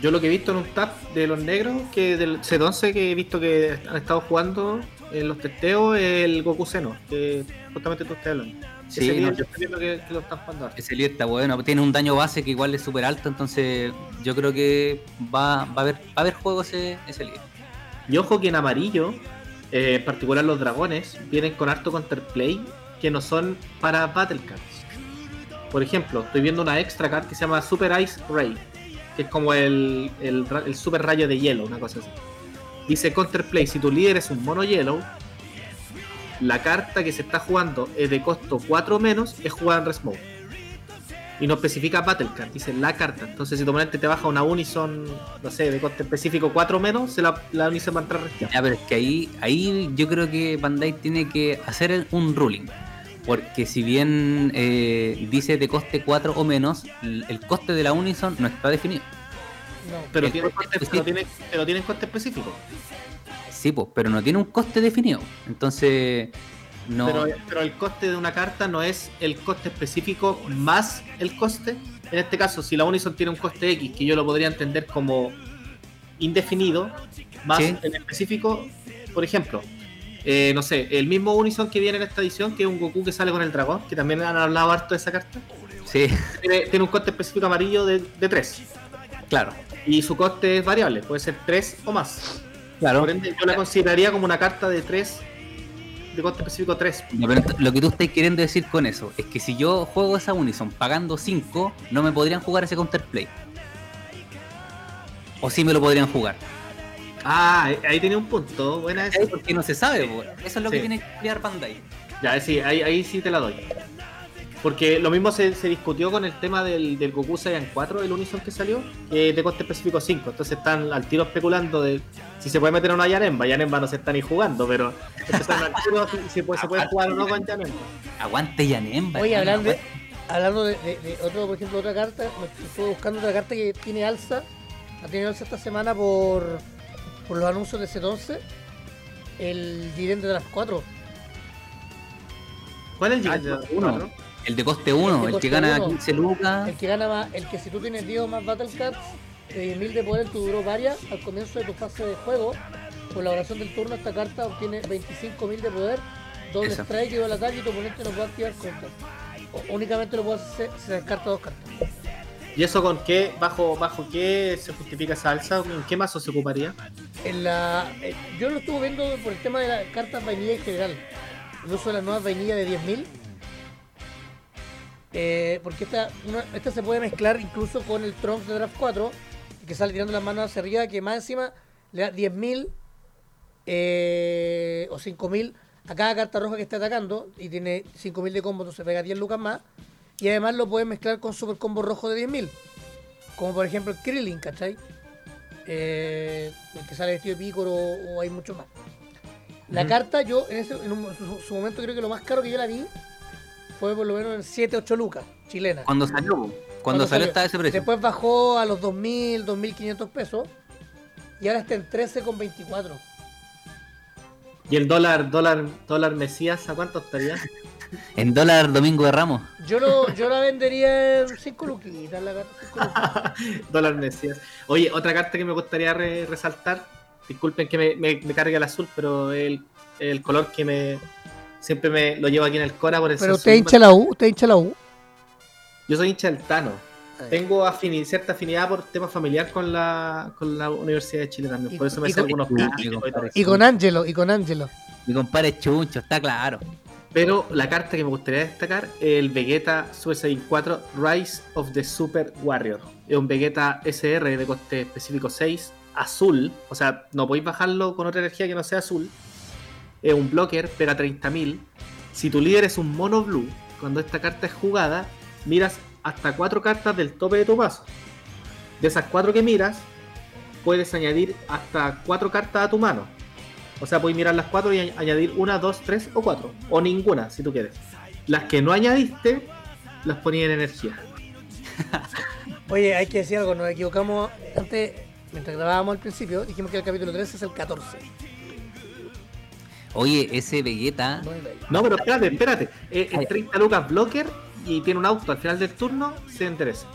Yo lo que he visto en un tap de los negros, que del set 11 que he visto que han estado jugando en los testeos, el Goku Seno, que justamente tú estás hablando. Sí, ese, líder, que, lo están jugando ese líder está bueno, tiene un daño base que igual es súper alto, entonces yo creo que va, va, a, haber, va a haber juego ese, ese líder. Y ojo que en amarillo, eh, en particular los dragones, vienen con harto counterplay que no son para Battle Cards. Por ejemplo, estoy viendo una extra card que se llama Super Ice Ray, que es como el, el, super rayo de hielo, una cosa así. Dice Counterplay, si tu líder es un mono yellow, la carta que se está jugando es de costo 4 menos, es jugada en Resmoke. Y no especifica Battle Card, dice la carta. Entonces, si tu oponente te baja una Unison, no sé, de coste específico 4 menos, se la, la Unison va a entrar Ya, pero es que ahí, ahí yo creo que Bandai tiene que hacer un ruling. Porque si bien eh, dice de coste 4 o menos, el coste de la Unison no está definido. No, pero, tiene coste, pero, tiene, pero tiene coste específico. Sí, pues, pero no tiene un coste definido. Entonces, no. Pero, el coste de una carta no es el coste específico más el coste. En este caso, si la Unison tiene un coste X, que yo lo podría entender como indefinido, más en específico, por ejemplo, eh, no sé, el mismo Unison que viene en esta edición, que es un Goku que sale con el dragón, que también han hablado harto de esa carta. Sí. Tiene, un coste específico amarillo de, de 3. Claro. Y su coste es variable, puede ser 3 o más. Claro. yo la consideraría como una carta de 3, de coste específico 3. lo que tú estás queriendo decir con eso es que si yo juego esa Unison pagando 5, no me podrían jugar ese counterplay. O sí me lo podrían jugar. Ah, ahí tiene un punto. Buena esa. Porque no se sabe, eso es lo que tiene que crear Bandai. Ya, sí, ahí, ahí sí te la doy. Porque lo mismo se, discutió con el tema del, del Goku Saiyan 4, el Unison que salió, que de coste específico 5. Entonces están al tiro especulando de si se puede meter a una Yanemba. Yanemba no se está ni jugando, pero están al tiro si, se puede jugar o no con Yanemba. Aguante Yanemba. Oye, hablando, de, hablando de, otro, por ejemplo, otra carta, estuve buscando otra carta que tiene alza. Ha tenido alza esta semana por, por los anuncios de C11. El Dirente de las 4. ¿Cuál es el Dirente de las 4? El de coste 1, el, que gana 15 lucas. El que gana más, el que si tú tienes 10 o más Battle Cards de 10.000 de poder, tú duró varias al comienzo de tu fase de juego. Por la oración del turno, esta carta obtiene 25.000 de poder, doble strike y doble ataque y tu oponente no puede activar contra. únicamente lo puede hacer si se descarta dos cartas. ¿Y eso con qué, bajo, bajo qué se justifica esa alza? ¿En qué mazo se ocuparía? En la, eh, yo lo estuve viendo por el tema de las cartas vainilla en general. El uso de las nuevas vainillas de 10.000 eh, porque esta, esta se puede mezclar incluso con el Trunks de Draft 4, que sale tirando las manos hacia arriba, que más encima le da 10.000 eh, o 5.000 a cada carta roja que esté atacando y tiene 5.000 de combo, entonces pega 10 lucas más. Y además lo puedes mezclar con super combo rojo de 10.000, como por ejemplo el Krillin, ¿cachai? Eh, el que sale vestido de pícoro o hay mucho más. La carta, yo en, ese, en su momento creo que lo más caro que yo la vi fue por lo menos en 7, 8 lucas chilenas. Cuando salió, cuando, salió, estaba ese precio. Después bajó a los 2.000, 2.500 pesos y ahora está en 13,24. ¿Y el dólar, dólar, dólar Mesías a cuánto estaría? [LAUGHS] en dólar Domingo de Ramos. Yo, lo, yo la vendería en 5 luquitas, la carta. [LAUGHS] dólar Mesías. Oye, otra carta que me gustaría resaltar, disculpen que me, me, cargue el azul, pero el, el color que me, Siempre me lo llevo aquí en el Cora por el Pero usted hincha la U, usted hincha la U. Yo soy hincha del Tano. Tengo cierta afinidad por tema familiar con la, con la Universidad de Chile también. por eso me sé algunos y, con Ángelo, y con Ángelo. Mi compadre Chuncho, está claro. Pero la carta que me gustaría destacar es el Vegeta Super Saiyan 4 Rise of the Super Warrior. Es un Vegeta SR de coste específico 6, azul. O sea, no podéis bajarlo con otra energía que no sea azul es un blocker, pega 30.000. Si tu líder es un mono blue, cuando esta carta es jugada, miras hasta cuatro cartas del tope de tu paso. De esas cuatro que miras, puedes añadir hasta cuatro cartas a tu mano. O sea, puedes mirar las cuatro y añadir una, dos, tres o cuatro. O ninguna, si tú quieres. Las que no añadiste, las ponías en energía. [LAUGHS] Oye, hay que decir algo, nos equivocamos antes, mientras grabábamos al principio, dijimos que el capítulo 13 es el 14. Oye, ese Vegeta. No, pero espérate, espérate. Es, es 30 lucas blocker y tiene un auto al final del turno, se interesa.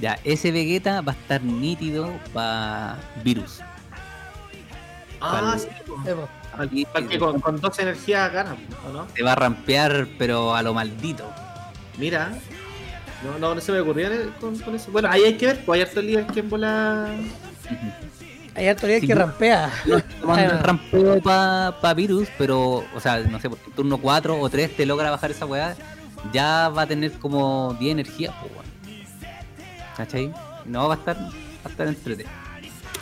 Ya, ese Vegeta va a estar nítido para Virus. Ah, sí. Evo. Y- Para que con, con dos energías ganan, ¿o no? Se va a rampear, pero a lo maldito. Mira. No, no, no se me ocurría con, con eso. Bueno, ahí hay que ver, pues hay harto líder que en bola. Hay harto Sí, que rampea. Tomando el rampeo para Virus, pero, o sea, no sé, por turno 4 o 3 te logra bajar esa weá, ya va a tener como 10 energías, pues, weón. ¿Cachai? No, va a estar, va a estar entretenido.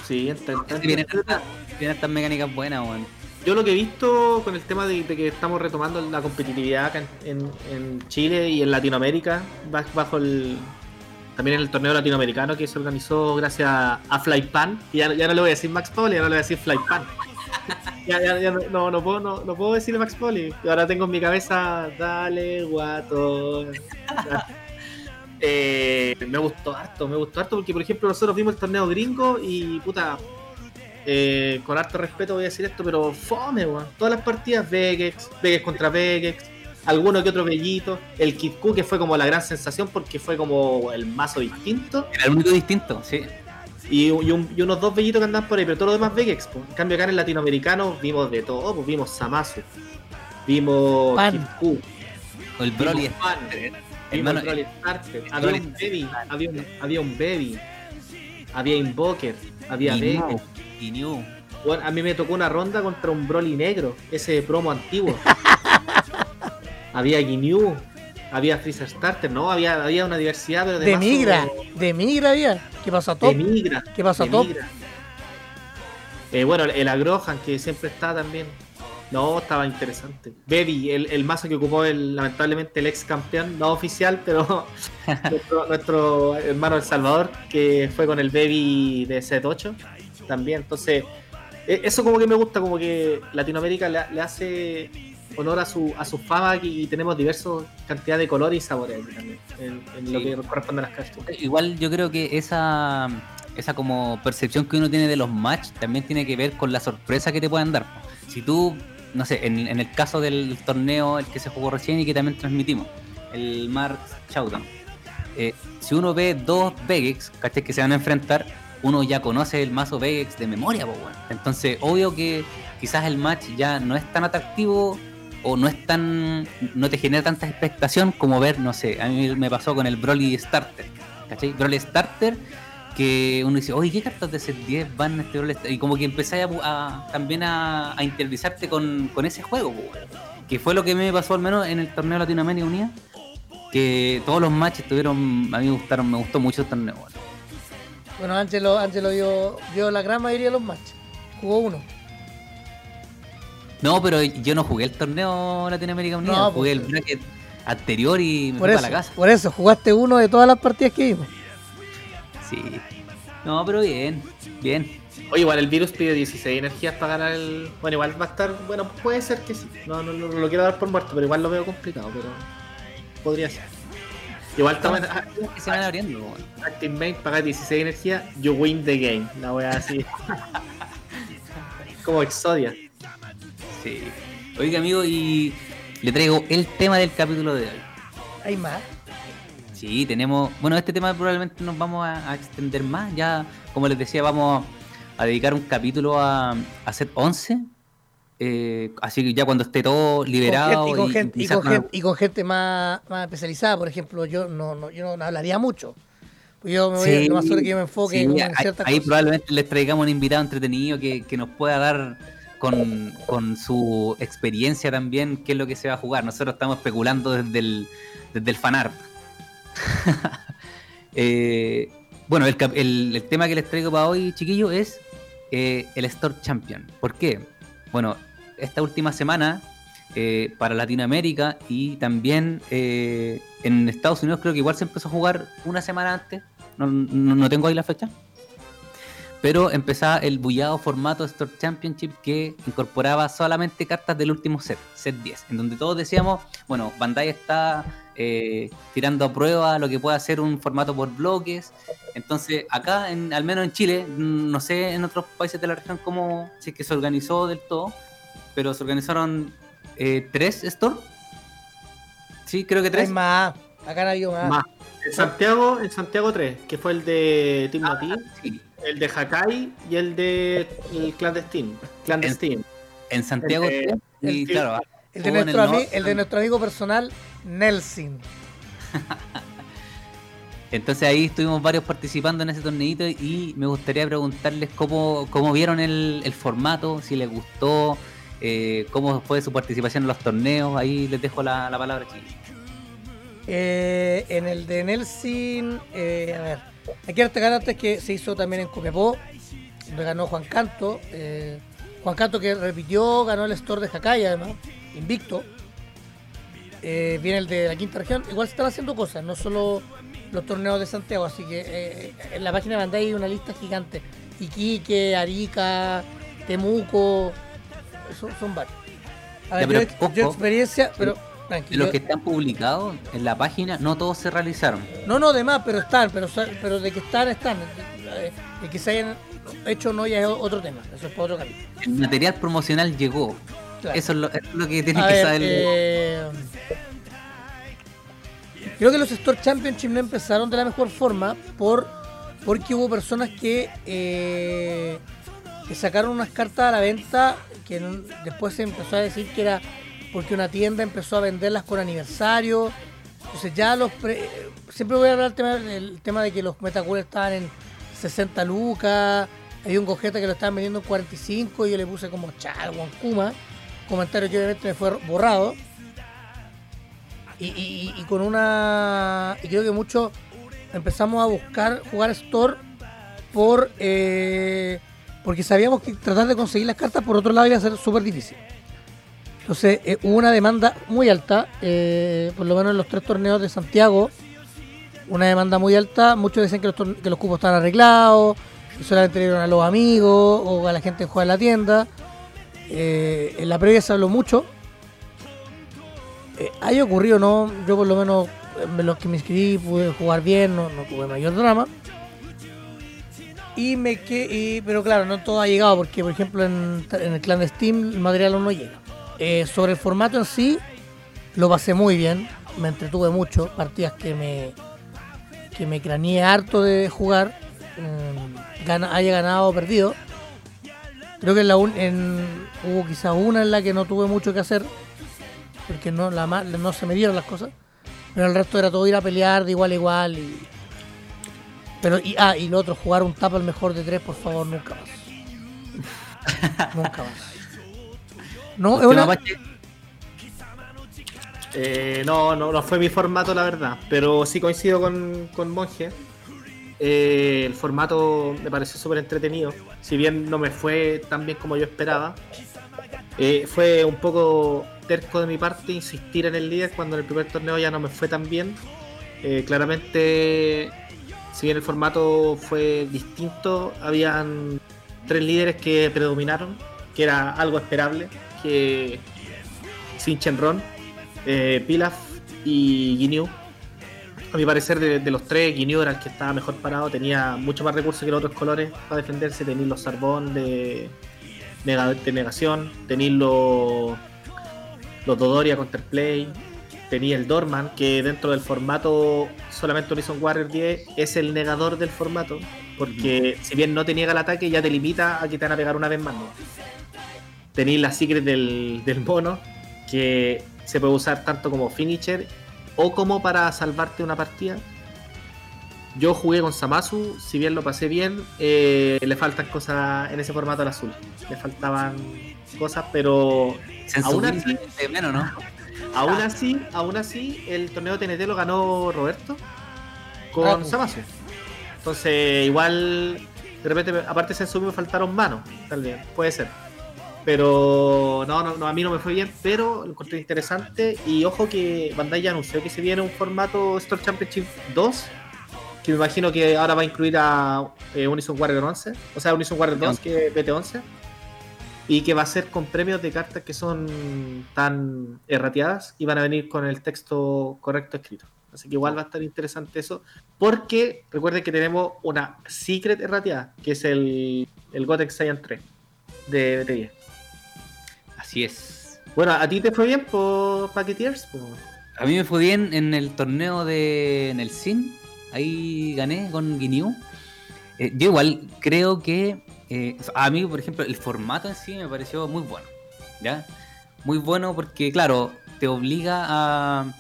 Sí, ent- ent- Vienen estas, vienen estas mecánicas buenas, weón. Yo lo que he visto con el tema de, de que estamos retomando la competitividad acá en, en- en Chile y en Latinoamérica, ba- bajo el. También en el torneo latinoamericano que se organizó gracias a, Flypan. Y ya, no le voy a decir Max Paul, ya no le voy a decir Flypan. [LAUGHS] ya, no, no, puedo, no, no puedo decirle Max Paul. Y ahora tengo en mi cabeza, dale, guato. [LAUGHS] Eh, me gustó harto, me gustó harto porque, por ejemplo, nosotros vimos el torneo gringo y puta, eh, con harto respeto voy a decir esto, pero fome, weón. Todas las partidas Vegex, Vegex contra Vegex, alguno que otro bellito, el Kid Q que fue como la gran sensación porque fue como el mazo distinto, Era el único distinto, sí. y, y un- y unos dos bellitos que andan por ahí, pero todo lo demás Vegex. pues. En cambio, acá en el latinoamericano vimos de todo, pues vimos Samasu, vimos Pan. Kid Q, O el Broly. vimos Pan, vimos Hermano, el Broly Starter, había un Baby, había un, había un Baby, había Invoker, había New. Bueno, a mí me tocó una ronda contra un Broly negro, ese promo antiguo. [LAUGHS] había Ginyu, había Freezer Starter, no, había, había una diversidad, pero de, De migra. De migra había. ¿Qué pasa, top? De migra. ¿Qué top? migra. Eh, bueno, el Agrohan, que siempre está también. No, estaba interesante. Baby, el, el mazo que ocupó el, lamentablemente el ex campeón, no oficial, pero [LAUGHS] nuestro, nuestro hermano El Salvador, que fue con el Baby de Set 8 también. Entonces, e- eso como que me gusta, como que Latinoamérica le, le hace honor a su, a su fama y tenemos diversos cantidad de colores y sabores también, en, en lo que corresponde a las cartas. Igual yo creo que esa esa como percepción que uno tiene de los match también tiene que ver con la sorpresa que te puedan dar. Si tú, no sé, en, en el caso del torneo el que se jugó recién y que también transmitimos, el Mark Showdown, eh, si uno ve dos Vegex, ¿cachai? Que se van a enfrentar, uno ya conoce el mazo Vegex de memoria, pues bueno. Entonces, obvio que quizás el match ya no es tan atractivo o no es tan. no te genera tanta expectación como ver, no sé, a mí me pasó con el Broly Starter, ¿cachai? Broly Starter, que uno dice, oye, ¿qué cartas de set 10 van en este Brawl Stars? Y como que empecé a, también a, a interiorizarte con, con ese juego, que fue lo que me pasó al menos en el torneo Latinoamérica Unida, que todos los matches tuvieron, a mí me gustaron, me gustó mucho el torneo. Bueno, Ángelo, Ángelo vio, vio la gran mayoría de los matches. Jugó uno. No, pero yo no jugué el torneo Latinoamérica Unida, No, jugué pues, el bracket anterior y me fui eso, para la casa. por eso, jugaste uno de todas las partidas que vimos. Sí. No, pero bien, bien. Oye, igual el virus pide 16 energías para ganar el. Bueno, igual va a estar. Bueno, puede ser que sí. No, no, no, no lo quiero dar por muerto, pero igual lo veo complicado, pero. Podría ser. Igual estamos que se van abriendo. Active Main, pagar 16 energías, you win the game. La voy a así. [LAUGHS] Como Exodia. Sí. Oiga, amigo, y le traigo el tema del capítulo de hoy. Hay más. Sí, tenemos. Bueno, este tema probablemente nos vamos a, a extender más. Ya, como les decía, vamos a dedicar un capítulo a, a set 11. eh, así que ya cuando esté todo liberado. y con gente, y quizás con con- gente, y con gente más, más especializada, por ejemplo, yo no, no, yo no hablaría mucho. Pues yo me voy, Sí, lo más es que yo me enfoque sí, ahí, en ciertas ahí cosas. probablemente les traigamos un invitado entretenido que, que nos pueda dar con, con su experiencia también qué es lo que se va a jugar. Nosotros estamos especulando desde el, desde el fanart. [LAUGHS] Eh, bueno, el, el- el tema que les traigo para hoy, chiquillos, es eh, el Store Champion. ¿Por qué? Bueno, esta última semana eh, para Latinoamérica y también en Estados Unidos creo que igual se empezó a jugar una semana antes, no, no tengo ahí la fecha, pero empezaba el bullado formato Store Championship que incorporaba solamente cartas del último set, set 10, en donde todos decíamos, bueno, Bandai está eh, tirando a prueba lo que puede hacer un formato por bloques, entonces acá, en, al menos en Chile, mm, no sé en otros países de la región cómo, si es que se organizó del todo, pero se organizaron eh, tres Store. Sí, creo que Hay tres. más. Acá no ha habido más. Más. En Santiago, en Santiago 3, que fue el de Team Nati, Sí. El de Hakai y el de el Clandestine. Clandestine. En Santiago El de- y el- claro, El de, nuestro norte el de nuestro amigo personal, Nelson. [LAUGHS] Entonces ahí estuvimos varios participando en ese torneito y me gustaría preguntarles cómo, cómo vieron el, el formato, si les gustó, eh, cómo fue su participación en los torneos. Ahí les dejo la, la palabra, chicos. Eh, en el de Nelson, eh, a ver, hay que destacar antes que se hizo también en Copiapó, donde ganó Juan Canto. eh, Juan Canto que repitió, ganó el store de Hakai además, invicto. Eh, viene el de la quinta región. Igual se están haciendo cosas, no solo los torneos de Santiago, así que eh, en la página de Bandai hay una lista gigante. Iquique, Arica, Temuco, son, son varios. A Ya, ver, pero yo, experiencia, pero tranquilo. los que están publicados en la página, no todos se realizaron. No, no, de más, pero están, pero, pero de que están, están. De que se hayan hecho no ya es otro tema, eso es para otro capítulo. El material promocional llegó. Claro. Eso, es lo, eso es lo que tienen A que ver, saber. eh, creo que los Store Championship no empezaron de la mejor forma por porque hubo personas que, eh, que sacaron unas cartas a la venta que después se empezó a decir que era porque una tienda empezó a venderlas con aniversario. Entonces ya los... pre- siempre voy a hablar del tema, el tema de que los Metacool estaban en 60 lucas. Hay un Gogeta que lo estaban vendiendo en 45 y yo le puse como chal, Kuma. Comentario que obviamente me fue borrado. Y con una... Y creo que muchos empezamos a buscar jugar Store por... eh, porque sabíamos que tratar de conseguir las cartas por otro lado iba a ser súper difícil. Entonces eh, hubo una demanda muy alta, eh, por lo menos en los tres torneos de Santiago, una demanda muy alta. Muchos dicen que los, que cupos están arreglados, que solamente dieron a los amigos o a la gente que juega en la tienda. Eh, en la previa se habló mucho. Haya ocurrido, ¿no? Yo por lo menos en los que me inscribí pude jugar bien, no, tuve mayor drama. Y me que pero claro, no todo ha llegado porque por ejemplo en, en el clan de Steam el material aún no llega. Eh, sobre el formato en sí, lo pasé muy bien, me entretuve mucho, partidas que me que me craneé harto de jugar, gana- haya ganado o perdido. Creo que en la un- en, hubo quizá una en la que no tuve mucho que hacer, porque no, la, no se me dieron las cosas, pero el resto era todo ir a pelear de igual a igual. Y, pero, y, ah, y lo otro, jugar un tapa al mejor de tres, por favor, nunca más. [LAUGHS] nunca más. No, es una, Eh, no, no, no fue mi formato, la verdad. Pero sí coincido con, con Monje. Eh, el formato me pareció súper entretenido. Si bien no me fue tan bien como yo esperaba, eh, fue un poco terco de mi parte insistir en el líder cuando en el primer torneo ya no me fue tan bien. Eh, claramente, si bien el formato fue distinto, habían tres líderes que predominaron, que era algo esperable, que Sin Chenron, eh, Pilaf y Ginyu. A mi parecer, de, de los tres, Ginyu era el que estaba mejor parado, tenía mucho más recursos que los otros colores para defenderse. Tenéis los Sarbón de, nega- de negación, tenéis los, los Dodoria Counterplay, tenía el Dorman, que dentro del formato solamente Horizon Warrior 10 es el negador del formato, porque si bien no te niega el ataque, ya te limita a que te van a pegar una vez más. ¿no? Tenéis la Secret del, del mono, que se puede usar tanto como finisher o como para salvarte una partida. Yo jugué con Samasu, si bien lo pasé bien, eh, le faltan cosas en ese formato al azul. Le faltaban cosas, pero aún así, menos, ¿no? aún así, aún así, el torneo TNT lo ganó Roberto con Ah, pues. Samasu. Entonces, igual, de repente, aparte de Sensu me faltaron manos, tal vez, puede ser. Pero no, no, no, a mí no me fue bien, pero lo encontré interesante. Y ojo que Bandai ya anunció que se viene un formato Store Championship 2. Que me imagino que ahora va a incluir a eh, Unison Warrior 11. O sea, Unison Warrior 2, que es BT11. Y que va a ser con premios de cartas que son tan errateadas y van a venir con el texto correcto escrito. Así que igual va a estar interesante eso. Porque recuerden que tenemos una secret errateada, que es el, el Gotex Saiyan 3 de BT10. Así es. Bueno, ¿a ti te fue bien por Packeteers? Po? A mí me fue bien en el torneo de en el SIN. Ahí gané con Guinea. Eh, yo igual creo que eh, a mí, por ejemplo, el formato en sí me pareció muy bueno. ¿Ya? Muy bueno porque, claro, te obliga a,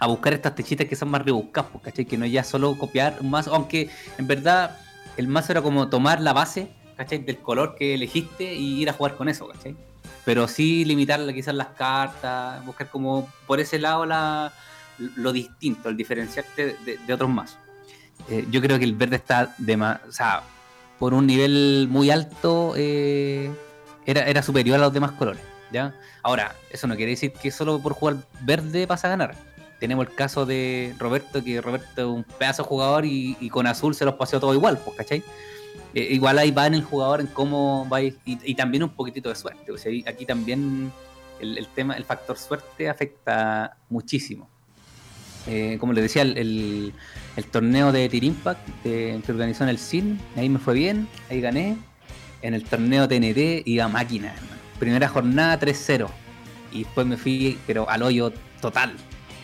a buscar estas techitas que son más rebuscadas, ¿cachai? Que no ya solo copiar un mazo, aunque en verdad el mazo era como tomar la base, ¿cachai? Del color que elegiste y ir a jugar con eso, ¿cachai? Pero sí limitar quizás las cartas, buscar como por ese lado la, lo distinto, el diferenciarte de, de otros mazos. Eh, yo creo que el verde está de más, o sea, por un nivel muy alto, eh, era, era superior a los demás colores. ¿ya? Ahora, eso no quiere decir que solo por jugar verde pasa a ganar. Tenemos el caso de Roberto, que Roberto es un pedazo jugador y, y con azul se los paseó todo igual, pues, ¿cachai? Eh, igual ahí va en el jugador en cómo va y, también un poquitito de suerte. O sea, aquí también el, tema, el factor suerte afecta muchísimo. Eh, como les decía, el, torneo de Team Impact que organizó en el CIN, ahí me fue bien, ahí gané. En el torneo TNT iba máquina, hermano. Primera jornada 3-0. Y después me fui, pero al hoyo total.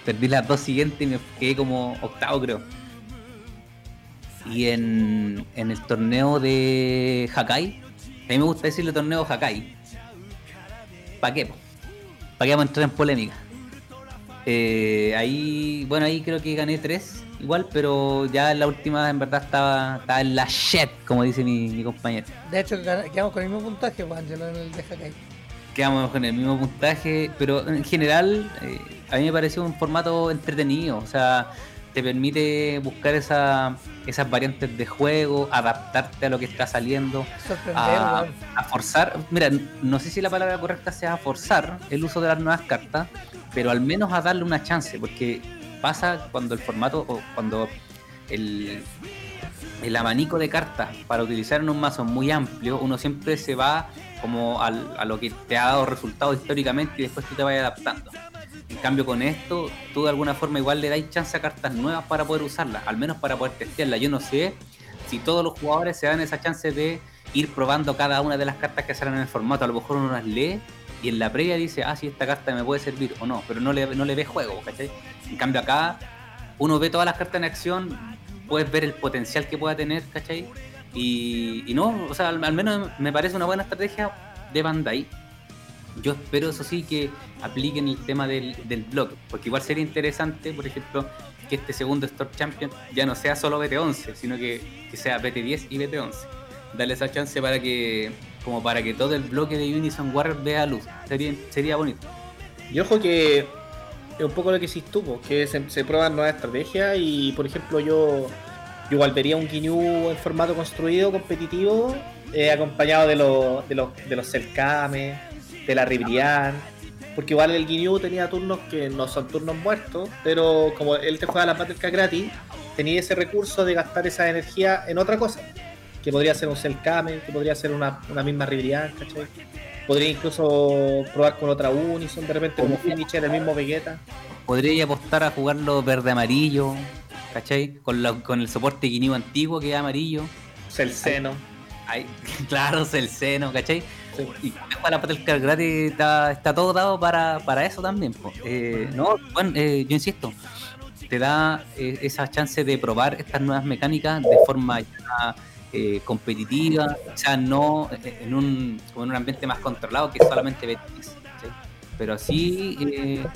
Perdí las dos siguientes y me quedé como octavo, creo. Y en, en el torneo de Hakai, a mí me gusta decirle torneo Hakai. ¿Para qué? ¿Para qué vamos a entrar en polémica? Eh, ahí, bueno, ahí creo que gané tres igual, pero ya en la última en verdad estaba, estaba en la shit, como dice mi, mi compañero. De hecho, quedamos con el mismo puntaje, Juan, en el de Hakai. Quedamos con el mismo puntaje, pero en general eh, a mí me pareció un formato entretenido, o sea, te permite buscar esa, esas variantes de juego, adaptarte a lo que está saliendo, a, a, forzar, mira, no sé si la palabra correcta sea forzar el uso de las nuevas cartas, pero al menos a darle una chance, porque pasa cuando el formato o cuando el, el abanico de cartas para utilizar en un mazo muy amplio, uno siempre se va como al, a lo que te ha dado resultado históricamente y después tú te vas adaptando. En cambio con esto, tú de alguna forma igual le dais chance a cartas nuevas para poder usarlas, al menos para poder testearlas. Yo no sé si todos los jugadores se dan esa chance de ir probando cada una de las cartas que salen en el formato. A lo mejor uno las lee y en la previa dice, ah, si esta carta me puede servir o no, pero no le, no le ve juego, ¿cachai? En cambio acá, uno ve todas las cartas en acción, puedes ver el potencial que pueda tener, ¿cachai? Y, no, o sea, al, menos me parece una buena estrategia de Bandai. Yo espero, eso sí, que apliquen el tema del, del bloque, porque igual sería interesante, por ejemplo, que este segundo Store Champion ya no sea solo BT11, sino que, que sea BT10 y BT11. Darle esa chance para que como para que todo el bloque de Unison Warrior vea luz. Sería, sería bonito. Y ojo que es un poco lo que hiciste tú, que se, se prueban nuevas estrategias y por ejemplo yo, igual vería un Ginyu en formato construido, competitivo, eh, acompañado de los de los de los de la Ribrian, porque igual el Ginyu tenía turnos que no son turnos muertos, pero como él te juega la Battlecard gratis, tenía ese recurso de gastar esa energía en otra cosa que podría ser un Selkame, que podría ser una, una misma Ribrian, ¿cachai? Podría incluso probar con otra Unison, de repente como finisher, el mismo Vegeta. Podría apostar a jugarlo verde-amarillo, ¿cachai? Con, la, con el soporte Guineo antiguo que es amarillo. Celceno. Ay, [LAUGHS] claro, Celceno, ¿cachai? Sí. Y para la Battlecard gratis está, todo dado para, para eso también. Eh, no, bueno, eh, yo insisto, te da eh, esa chance de probar estas nuevas mecánicas de forma ya eh, competitiva, o sea, no en un, en un ambiente más controlado que solamente Betis. ¿sí? Pero eh,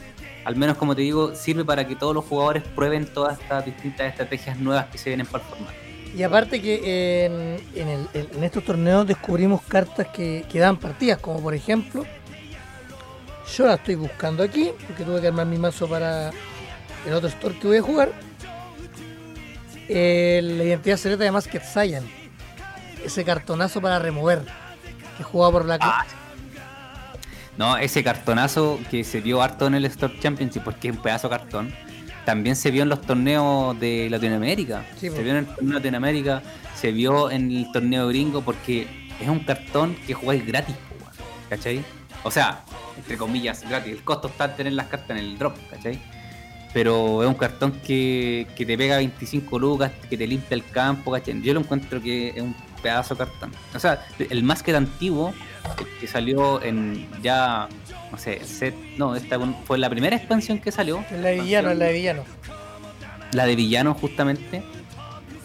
al menos como te digo, sirve para que todos los jugadores prueben todas estas distintas estrategias nuevas que se vienen para el formato. Y aparte que en, en, estos torneos descubrimos cartas que, dan partidas, como por ejemplo, yo la estoy buscando aquí, porque tuve que armar mi mazo para el otro store que voy a jugar. Eh, la identidad secreta de Masked Saiyan. Ese cartonazo para remover que jugaba por Black, ah, No, ese cartonazo que se vio harto en el Store Championship, porque es un pedazo de cartón, también se vio en los torneos de Latinoamérica. Sí, se vio en el torneo de Latinoamérica, se vio en el torneo gringo, porque es un cartón que jugáis gratis, ¿cachai? O sea, entre comillas, gratis. El costo está en tener las cartas en el drop, ¿cachai? Pero es un cartón que, que te pega 25 lucas, que te limpia el campo, ¿cachai? Yo lo encuentro que es un pedazo de cartón. O sea, el más que antiguo, que salió en ya, no sé, set, no, esta fue la primera expansión que salió, la de villano, la de villano. la de villano justamente.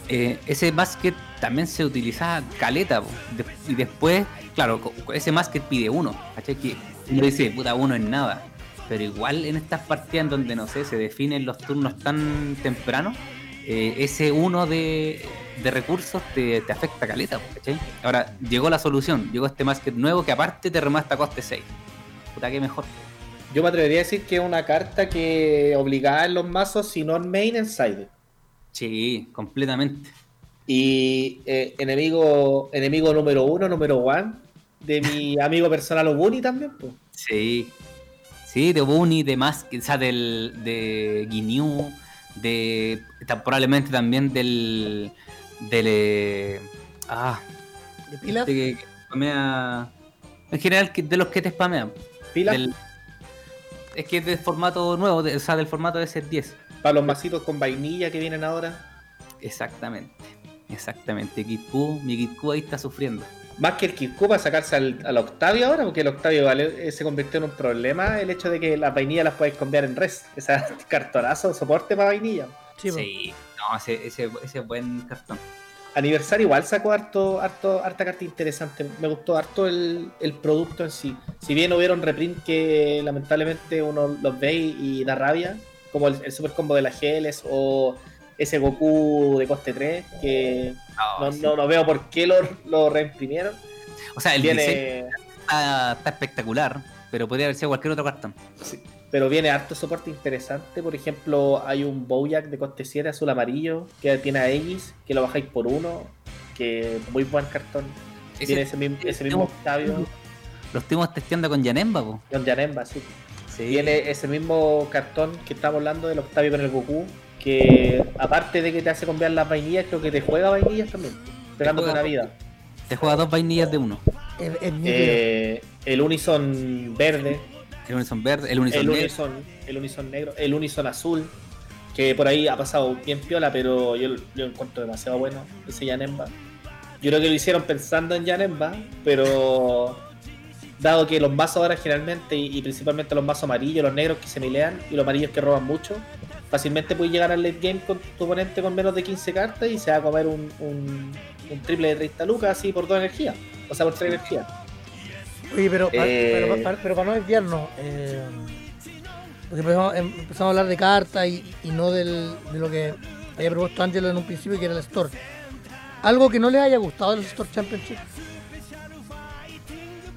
eh, ese basket también se utilizaba caleta, po. De- y después, claro, ese basket pide uno, ¿cachai? Que uno dice, puta, uno es nada. Pero igual en estas partidas en donde, no sé, se definen los turnos tan temprano, eh, ese uno de, de recursos te, te afecta caleta, po, ¿cachai? Ahora, llegó la solución, llegó este basket nuevo que aparte te remata coste 6. Puta, que mejor. Yo me atrevería a decir que es una carta que obligaba en los mazos, si no en main, en side. Sí, completamente. Y eh, enemigo, enemigo número uno, número one, de mi [LAUGHS] amigo personal Obuni también, pues. Sí. Sí, de Bunny, de más, o sea, del, de Ginyu, de probablemente también del del eh, ah, ¿De pilas? de que que spamea en general de los que te spamean. Pila Del- es que es del formato nuevo, de- o sea, del formato de ser 10. para los masitos con vainilla que vienen ahora. Exactamente. Exactamente. Kid Q, mi Kid Q ahí está sufriendo. Más que el Kirku para sacarse al, al Octavio ahora, porque el Octavio vale, eh, se convirtió en un problema el hecho de que las vainillas las puedes cambiar en res. [LAUGHS] Esa cartonazo, soporte para vainilla. Sí, no, ese, ese, ese buen cartón. Aniversario igual sacó harto, harto, harta carta interesante. Me gustó harto el, el producto en sí. Si bien hubieron reprint que lamentablemente uno los ve y, y da rabia, como el, el super combo de las geles o ese Goku de coste 3, que no, sí. no, no veo por qué lo, lo reimprimieron. O sea, el diseño Tiene, está, está espectacular, pero podría haber sido cualquier otro cartón. sí, pero viene harto soporte interesante. Por ejemplo, hay un Bojack de coste 7 azul amarillo que tiene a X, que lo bajáis por uno, que muy buen cartón. Ese- Tiene ese mismo, ese mismo Octavio. Lo estuvimos testeando con Yanemba, po. John Janemba, sí. Sí. Tiene ese mismo cartón que estamos hablando del Octavio con el Goku, que aparte de que te hace cambiar las vainillas, creo que te juega vainillas también, pegándote una vida. Te juega dos vainillas de uno. Es, es nítido. Eh, el Unison verde, El Unison verde, el Unison el negro. Unison, el Unison negro, el Unison azul, que por ahí ha pasado bien piola, pero yo, lo encuentro demasiado bueno, ese Yanemba. Yo creo que lo hicieron pensando en Yanemba, pero dado que los mazos ahora generalmente, y, y principalmente los mazos amarillos, los negros que se milean y los amarillos que roban mucho, fácilmente puedes llegar al late game con tu oponente con menos de 15 cartas y se va a comer un, un- un triple de 30 lucas así por dos energías, o sea, por tres energías. Oye, pero, pa- eh, pero, pa- pero para no desviarnos, eh, porque empezamos, em- empezamos a hablar de cartas y, y no del, de lo que había propuesto Angelo en un principio, que era el Store. Algo que no le haya gustado del Store Championship.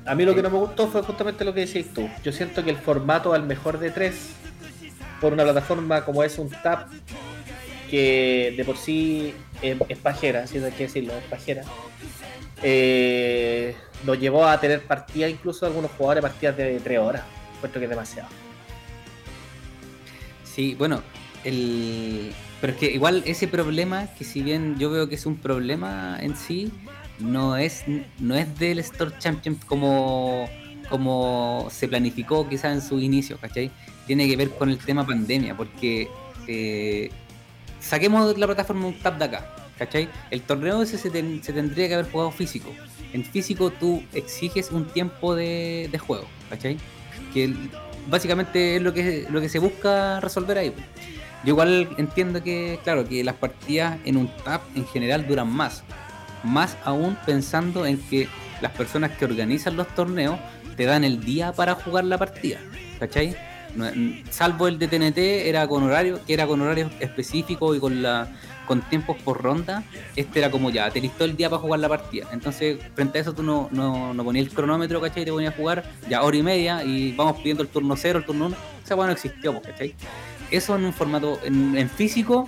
A mí lo que no me gustó fue justamente lo que decías tú. Yo siento que el formato al mejor de tres, por una plataforma como es un TAP, que de por sí es, es pajera, si hay que decirlo, es pajera, eh, nos llevó a tener partidas, incluso algunos jugadores, partidas de tres horas. Encuentro que es demasiado. Sí, bueno, el... pero es que igual ese problema, que si bien yo veo que es un problema en sí, no es, no es del Store Champion como, como se planificó quizás en sus inicios, ¿cachai? Tiene que ver con el tema pandemia, porque eh, saquemos la plataforma un tap de acá, El torneo ese se, ten- se tendría que haber jugado físico. En físico tú exiges un tiempo de, juego, ¿cachai? Que básicamente es lo que, lo que se busca resolver ahí. pues. Yo igual entiendo que, claro, que las partidas en un tap en general duran más. Más aún pensando en que las personas que organizan los torneos te dan el día para jugar la partida. ¿Cachai? Salvo el de TNT era con horario, que era con horario específico y con la con tiempos por ronda, este era como ya, te listó el día para jugar la partida. Entonces, frente a eso tú no, no, no ponías el cronómetro, ¿cachai? Te ponías a jugar ya hora y media y vamos pidiendo el turno 0, el turno 1. Esa weá no existió, pues, ¿cachai? Eso en un formato, en, en físico,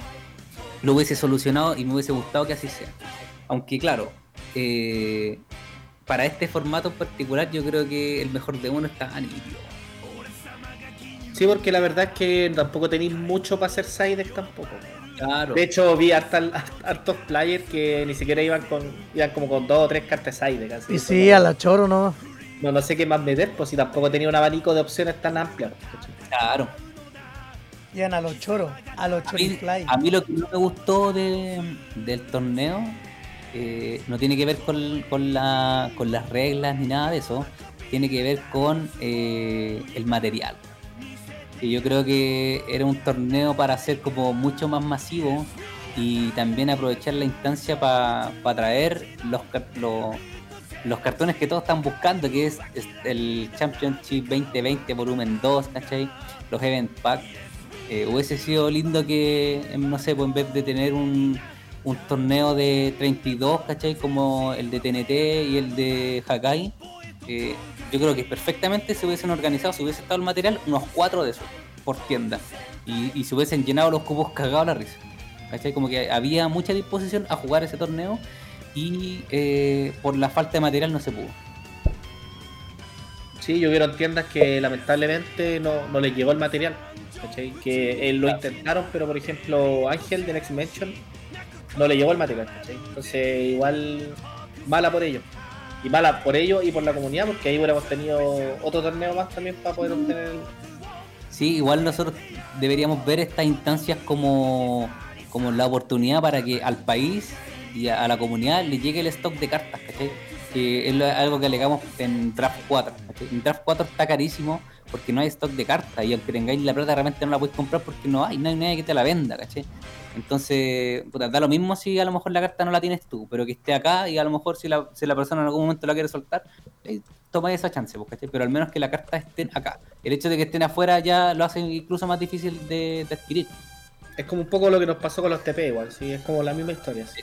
lo hubiese solucionado y me hubiese gustado que así sea. Aunque claro, eh, para este formato en particular, yo creo que el mejor de uno está nítido. Sí, porque la verdad es que tampoco tenéis mucho para hacer sides tampoco. Claro. De hecho, vi hasta [LAUGHS] hartos players que ni siquiera iban con iban como con dos o tres cartas side casi. Y sí, a la choro no. No, no sé qué más meter, pues si tampoco tenía un abanico de opciones tan amplio. Claro. Llegan a los choros, a los A mí, chorifly. a mí lo que no me gustó de- del torneo eh, no tiene que ver con, con la- con las reglas ni nada de eso, tiene que ver con eh, el material. Que yo creo que era un torneo para hacer como mucho más masivo y también aprovechar la instancia para traer los, los, los cartones que todos están buscando, que es, es el Championship 2020 volumen 2, ¿cachai? Los Event Pack. Eh, hubiese sido lindo que, no sé, pues en vez de tener un, un torneo de 32, ¿cachai? Como el de TNT y el de Hakai, yo creo que perfectamente se hubiesen organizado, si hubiese estado el material, unos cuatro de esos por tienda. Y, y se hubiesen llenado los cubos cagados la risa. ¿Cachai? Como que había mucha disposición a jugar ese torneo y eh, por la falta de material no se pudo. Sí, yo vieron tiendas que lamentablemente no, no les llegó el material. ¿cachai? Que eh, lo intentaron, pero por ejemplo Ángel de Next Dimension no le llegó el material. ¿cachai? Entonces igual mala por ello. Y mala por ello y por la comunidad, porque ahí hubiéramos tenido otro torneo más también para poder obtener. Sí, igual nosotros deberíamos ver estas instancias como, como la oportunidad para que al país y a, la comunidad le llegue el stock de cartas, ¿cachai? Que es algo que alegamos en Draft 4. ¿cachai? En Draft 4 está carísimo porque no hay stock de cartas y aunque tengáis la plata realmente no la podéis comprar porque no hay, no hay nadie que te la venda, ¿cachai? Entonces, puta, da lo mismo si a lo mejor la carta no la tienes tú, pero que esté acá y a lo mejor si la, si la persona en algún momento la quiere soltar, eh, toma esa chance, pues, ¿cachai? Pero al menos que la carta estén acá. El hecho de que estén afuera ya lo hace incluso más difícil de, de adquirir. Es como un poco lo que nos pasó con los TP igual, sí, es como la misma historia. sí.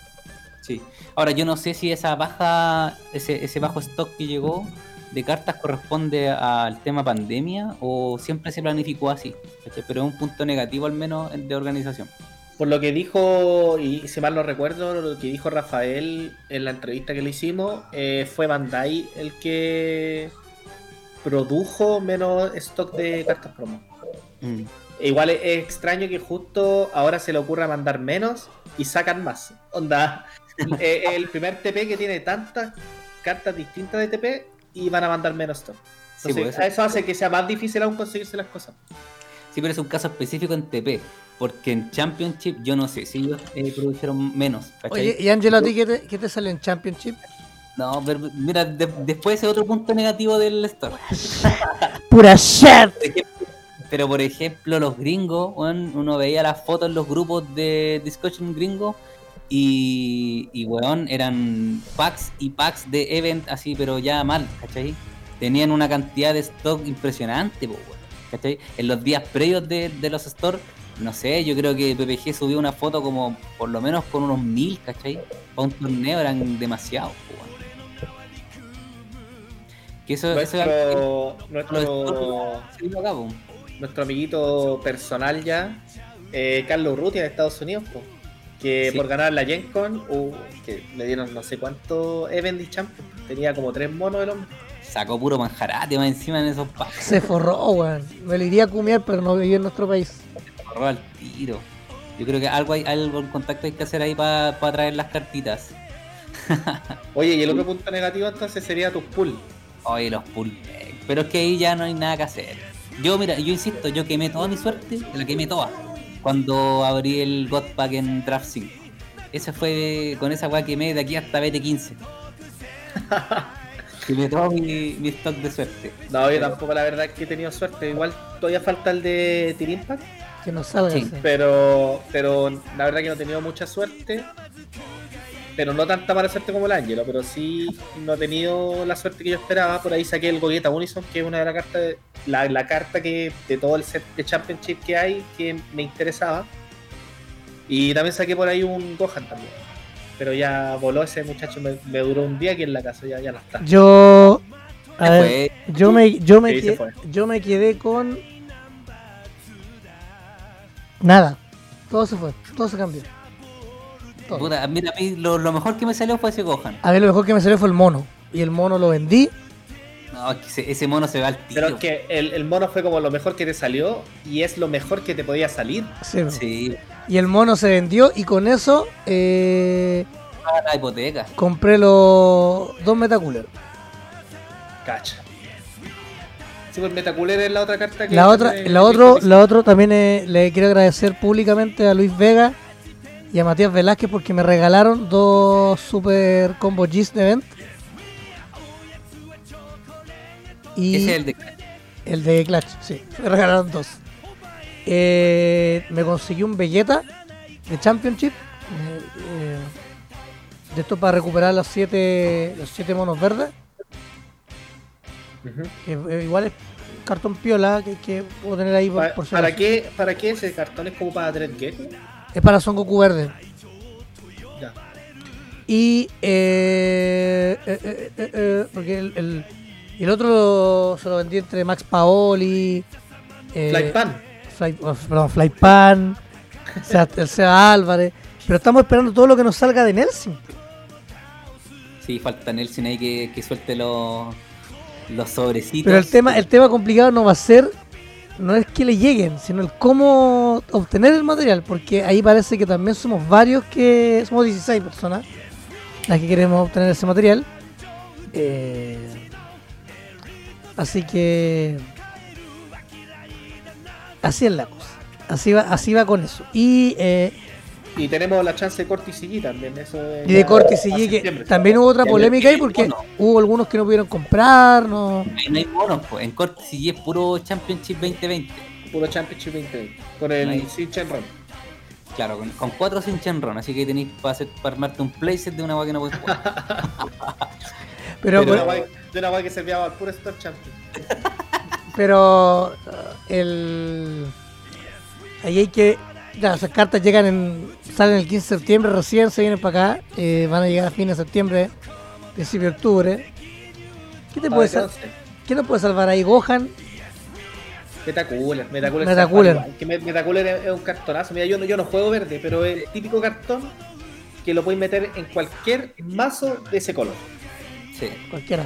Sí. Ahora, yo no sé si esa baja, ese, ese bajo stock que llegó de cartas corresponde al tema pandemia o siempre se planificó así, pero es un punto negativo al menos de organización. Por lo que dijo, y si mal no recuerdo, lo que dijo Rafael en la entrevista que le hicimos, eh, fue Bandai el que produjo menos stock de cartas promo. E Igual es, es extraño que justo ahora se le ocurra mandar menos y sacan más. Onda, [LAUGHS] eh, el primer TP que tiene tantas cartas distintas de TP y van a mandar menos stock. Sí, Entonces, pues, eso hace que sea más difícil aún conseguirse las cosas. Sí, pero es un caso específico en TP, porque en Championship yo no sé si ellos eh, produjeron menos. ¿cachai? Oye, y Angelo, ¿a ti qué te, qué te sale en Championship? No, pero mira, de- después ese otro punto negativo del store. [LAUGHS] Pura shit. Pero por ejemplo, los gringos, weón, uno veía las fotos en los grupos de discussion gringo y, y weón, eran packs y packs de event así, pero ya mal, ¿cachai? Tenían una cantidad de stock impresionante, po, weón, ¿cachai? En los días previos de, de los stores, no sé, yo creo que PPG subió una foto como por lo menos con unos mil, ¿cachai? Para un torneo eran demasiados. Que eso, eso Nuestro, los nuestro, acá, amiguito personal ya, eh, Carlos Ruti en Estados Unidos, po, que Sí. por ganar la Gen Con, uh, que le dieron no sé cuánto Event y Champion, tenía como tres monos el hombre. Sacó puro manjarate más encima en esos packs. Se forró, weón. Me lo iría a cumiar, pero no vivía en nuestro país. Agarró al tiro. Yo creo que algo hay, algo en contacto hay que hacer ahí para traer las cartitas. [LAUGHS] Oye, y el otro punto negativo entonces sería tus pool. Oye, los pull back. Pero es que ahí ya no hay nada que hacer. Yo, mira, yo insisto, yo quemé toda mi suerte, la quemé toda. Cuando abrí el God Pack en Draft 5. Ese fue, con esa weá quemé de aquí hasta BT15. [LAUGHS] quemé todo mi, mi stock de suerte. No, yo tampoco la verdad es que he tenido suerte. Igual todavía falta el de Team Impact, Que nos salga Sí, pero, pero la verdad que no he tenido mucha suerte. Pero no tanta mala suerte como el Ángelo, pero sí no he tenido la suerte que yo esperaba. Por ahí saqué el Gogeta Unison, que es una de las cartas, de- la, la carta que de todo el set de Championship que hay que me interesaba. Y también saqué por ahí un Gohan también. Pero ya voló ese muchacho, me, me duró un día aquí en la casa, ya, ya no está. Yo. A ver, yo me, yo, me Sí, quedé, yo me quedé con. Nada. Todo se fue. Todo se cambió. Todo. Puta, mira, a mí lo, lo mejor que me salió fue ese Gohan. A ver, lo mejor que me salió fue el mono. y el mono lo vendí. No, es que ese, ese mono se va al tiro. Pero es que el, el mono fue como lo mejor que te salió y es lo mejor que te podía salir. Sí, Sí, Y el mono se vendió y con eso eh, la hipoteca. compré los dos Metacooler. Cacha. Sí, pues Metaculera es la otra carta que. La otra, tiene- la otro, la otro también eh, le quiero agradecer públicamente a Luis Vega y a Matías Velázquez porque me regalaron dos super combo G's de event. Y Ese es el de. el de Clutch, sí, me regalaron dos. Eh, me conseguí un Vegeta de Championship. eh, eh, de esto para recuperar los siete, los siete monos verdes. Que eh, igual es cartón piola que, que puedo tener ahí por, por ¿Para qué, ¿Para qué ese cartón es como para Dread Gecko? Es para Son Goku verde. Ya. Y eh, eh, eh, eh, eh, porque el, el, y el otro se lo vendí entre Max Paoli, eh, Flypan. Fly, oh, perdón, Flypan, el Seba Álvarez. Pero estamos esperando todo lo que nos salga de Nelson. Sí, falta Nelson ahí que, que suelte los, los sobrecitos. Pero el tema, el tema complicado no va a ser, no es que le lleguen, sino el cómo obtener el material, porque ahí parece que también somos varios que, somos 16 personas las que queremos obtener ese material. Eh, así que así es la cosa. Así va, así va con eso. Y, eh, Y tenemos la chance de Corti Sigui también. Eso es y de Corti Sigui, que también hubo otra polémica ahí porque hubo algunos que no pudieron comprar, no, Ahí no hay monos, pues. En corte sí es puro Championship 2020. Puro Championship 2020. Con el Ahí. Sin. Claro, con, con cuatro sin Shenron, así que tenéis para, hacer, para armarte un playset de una agua que no puedes jugar. [LAUGHS] pero, de, bueno, una guay- de una guay que servía para el puro Star Champion. [LAUGHS] Pero uh, el ahí hay que ya, esas cartas llegan en salen el 15 de septiembre recién se vienen para acá eh, van a llegar a fines de septiembre principio de octubre ¿qué te Ah, puede. ¿qué nos puede salvar ahí Gohan? Metacooler, Metacooler. Metacooler. Que Met- Metacooler es, un cartonazo. Mira, yo no, yo no juego verde, pero es el típico cartón que lo puedes meter en cualquier mazo de ese color. Sí. cualquiera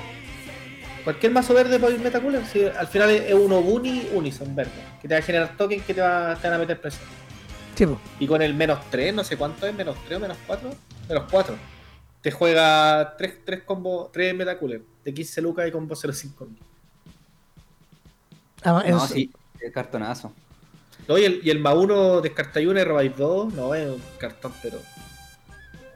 Cualquier mazo verde puede ir Metacooler. si al final es es un Obuni Unison verde. Que te va a generar tokens que te, va- te van a meter presión. sí. Y con el menos 3, no sé cuánto es, menos 3 o menos 4. Menos 4. Te juega 3, 3 combo, 3 Metacooler. De 15 lucas y combo 05. Ah, No, sí, es cartonazo. No, y, el, y el más 1 descartáis uno y robáis 2. No, es un cartón, pero.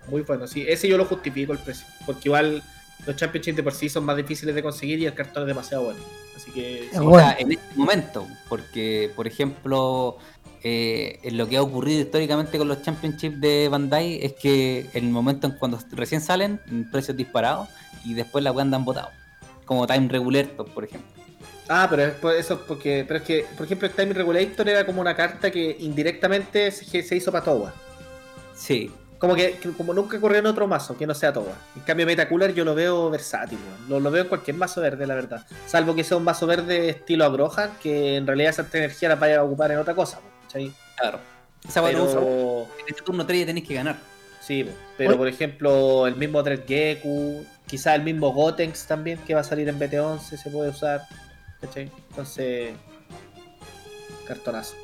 Muy bueno. Sí, ese yo lo justifico el precio. Porque igual los Championships de por sí son más difíciles de conseguir y el cartón es demasiado bueno. Así que. sí. Bueno. sea, en este momento, porque, por ejemplo, eh, lo que ha ocurrido históricamente con los Championships de Bandai es que en el momento en cuando recién salen, en precios disparados, y después la andan botado. Como Time Regulator, por ejemplo. Ah, pero es por- eso es porque. Pero es que, por ejemplo, el Time Regulator era como una carta que indirectamente se, se hizo para Towa. Sí, Como que, que como nunca ocurrió en otro mazo que no sea Towa. En cambio, Metacooler yo lo veo versátil, lo, lo veo en cualquier mazo verde, la verdad. Salvo que sea un mazo verde estilo Agrohan, que en realidad esa energía la vaya a ocupar en otra cosa. ¿cachai? claro. Esa Pero, en este turno 3 ya tenéis que ganar. sí, pero Oye. por ejemplo, el mismo Dreadgeku, quizá el mismo Gotenks también, que va a salir en BT11, se puede usar. Entonces, cartonazo.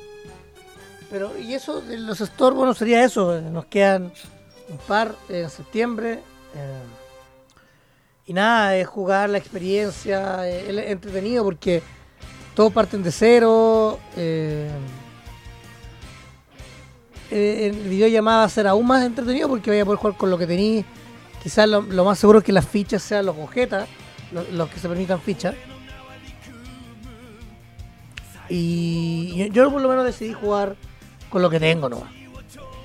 pero y eso de los stores bueno sería eso eh, nos quedan un par en septiembre eh, y nada es jugar la experiencia eh, es entretenido porque todos parten de cero eh, el videollamada va a ser aún más entretenido porque vaya a poder jugar con lo que tenéis quizás lo, lo más seguro es que las fichas sean los objetos los, los que se permitan fichas y yo, por lo menos decidí jugar con lo que tengo nomás.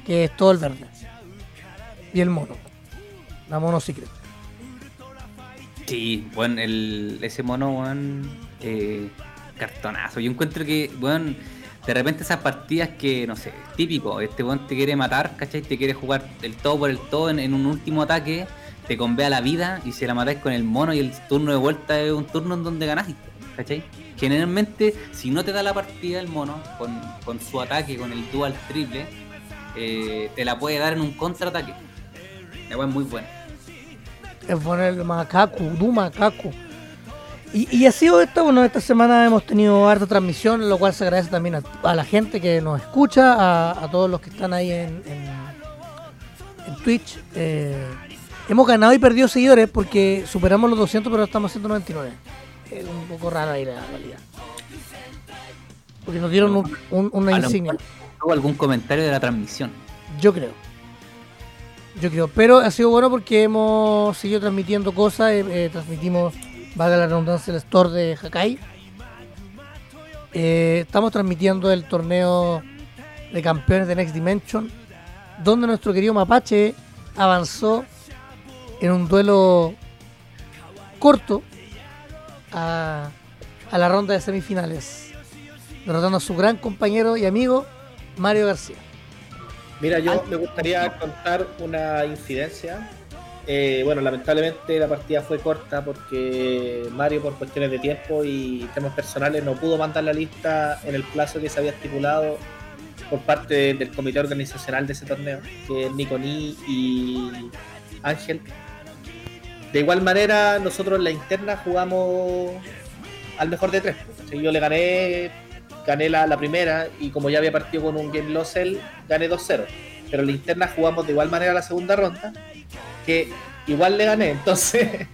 Que es todo el verde. Y el mono. La mono secret. Sí, bueno, el, ese mono, weón, eh, cartonazo. Yo encuentro que, weón, de repente esas partidas que, no sé, típico, este weón te quiere matar, ¿cachai? Te quiere jugar el todo por el todo en, un último ataque, te convea la vida y si la matáis con el mono y el turno de vuelta es un turno en donde ganaste, ¿cachai? Generalmente, si no te da la partida el mono, con, con su ataque, con el dual triple, eh, te la puede dar en un contraataque. La es muy buena. Es poner el macaco, du macaco. Y, y ha sido esto, bueno, esta semana hemos tenido harta transmisión, lo cual se agradece también a, la gente que nos escucha, a, todos los que están ahí en Twitch. Eh, hemos ganado y perdido seguidores porque superamos los 200, pero estamos a 199. Es un poco raro ahí la realidad. Porque nos dieron un- un- una A insignia. hubo algún comentario de la transmisión. Yo creo. Yo creo. Pero ha sido bueno porque hemos seguido transmitiendo cosas. eh, eh, transmitimos, valga la redundancia, el store de Hakai. Eh, estamos transmitiendo el torneo de campeones de Next Dimension. Donde nuestro querido Mapache avanzó en un duelo corto a, a la ronda de semifinales. Derrotando a su gran compañero y amigo Mario García. Mira, yo me gustaría contar una incidencia. Eh, bueno, lamentablemente la partida fue corta porque Mario, por cuestiones de tiempo y temas personales, no pudo mandar la lista en el plazo que se había estipulado por parte de- del comité organizacional de ese torneo, que es Nico Ni y Ángel. De igual manera, nosotros en la interna jugamos al mejor de tres. Yo le gané gané la, primera y como ya había partido con un game loss gané 2-0. Pero en la interna jugamos de igual manera la segunda ronda, que igual le gané, [LAUGHS] entonces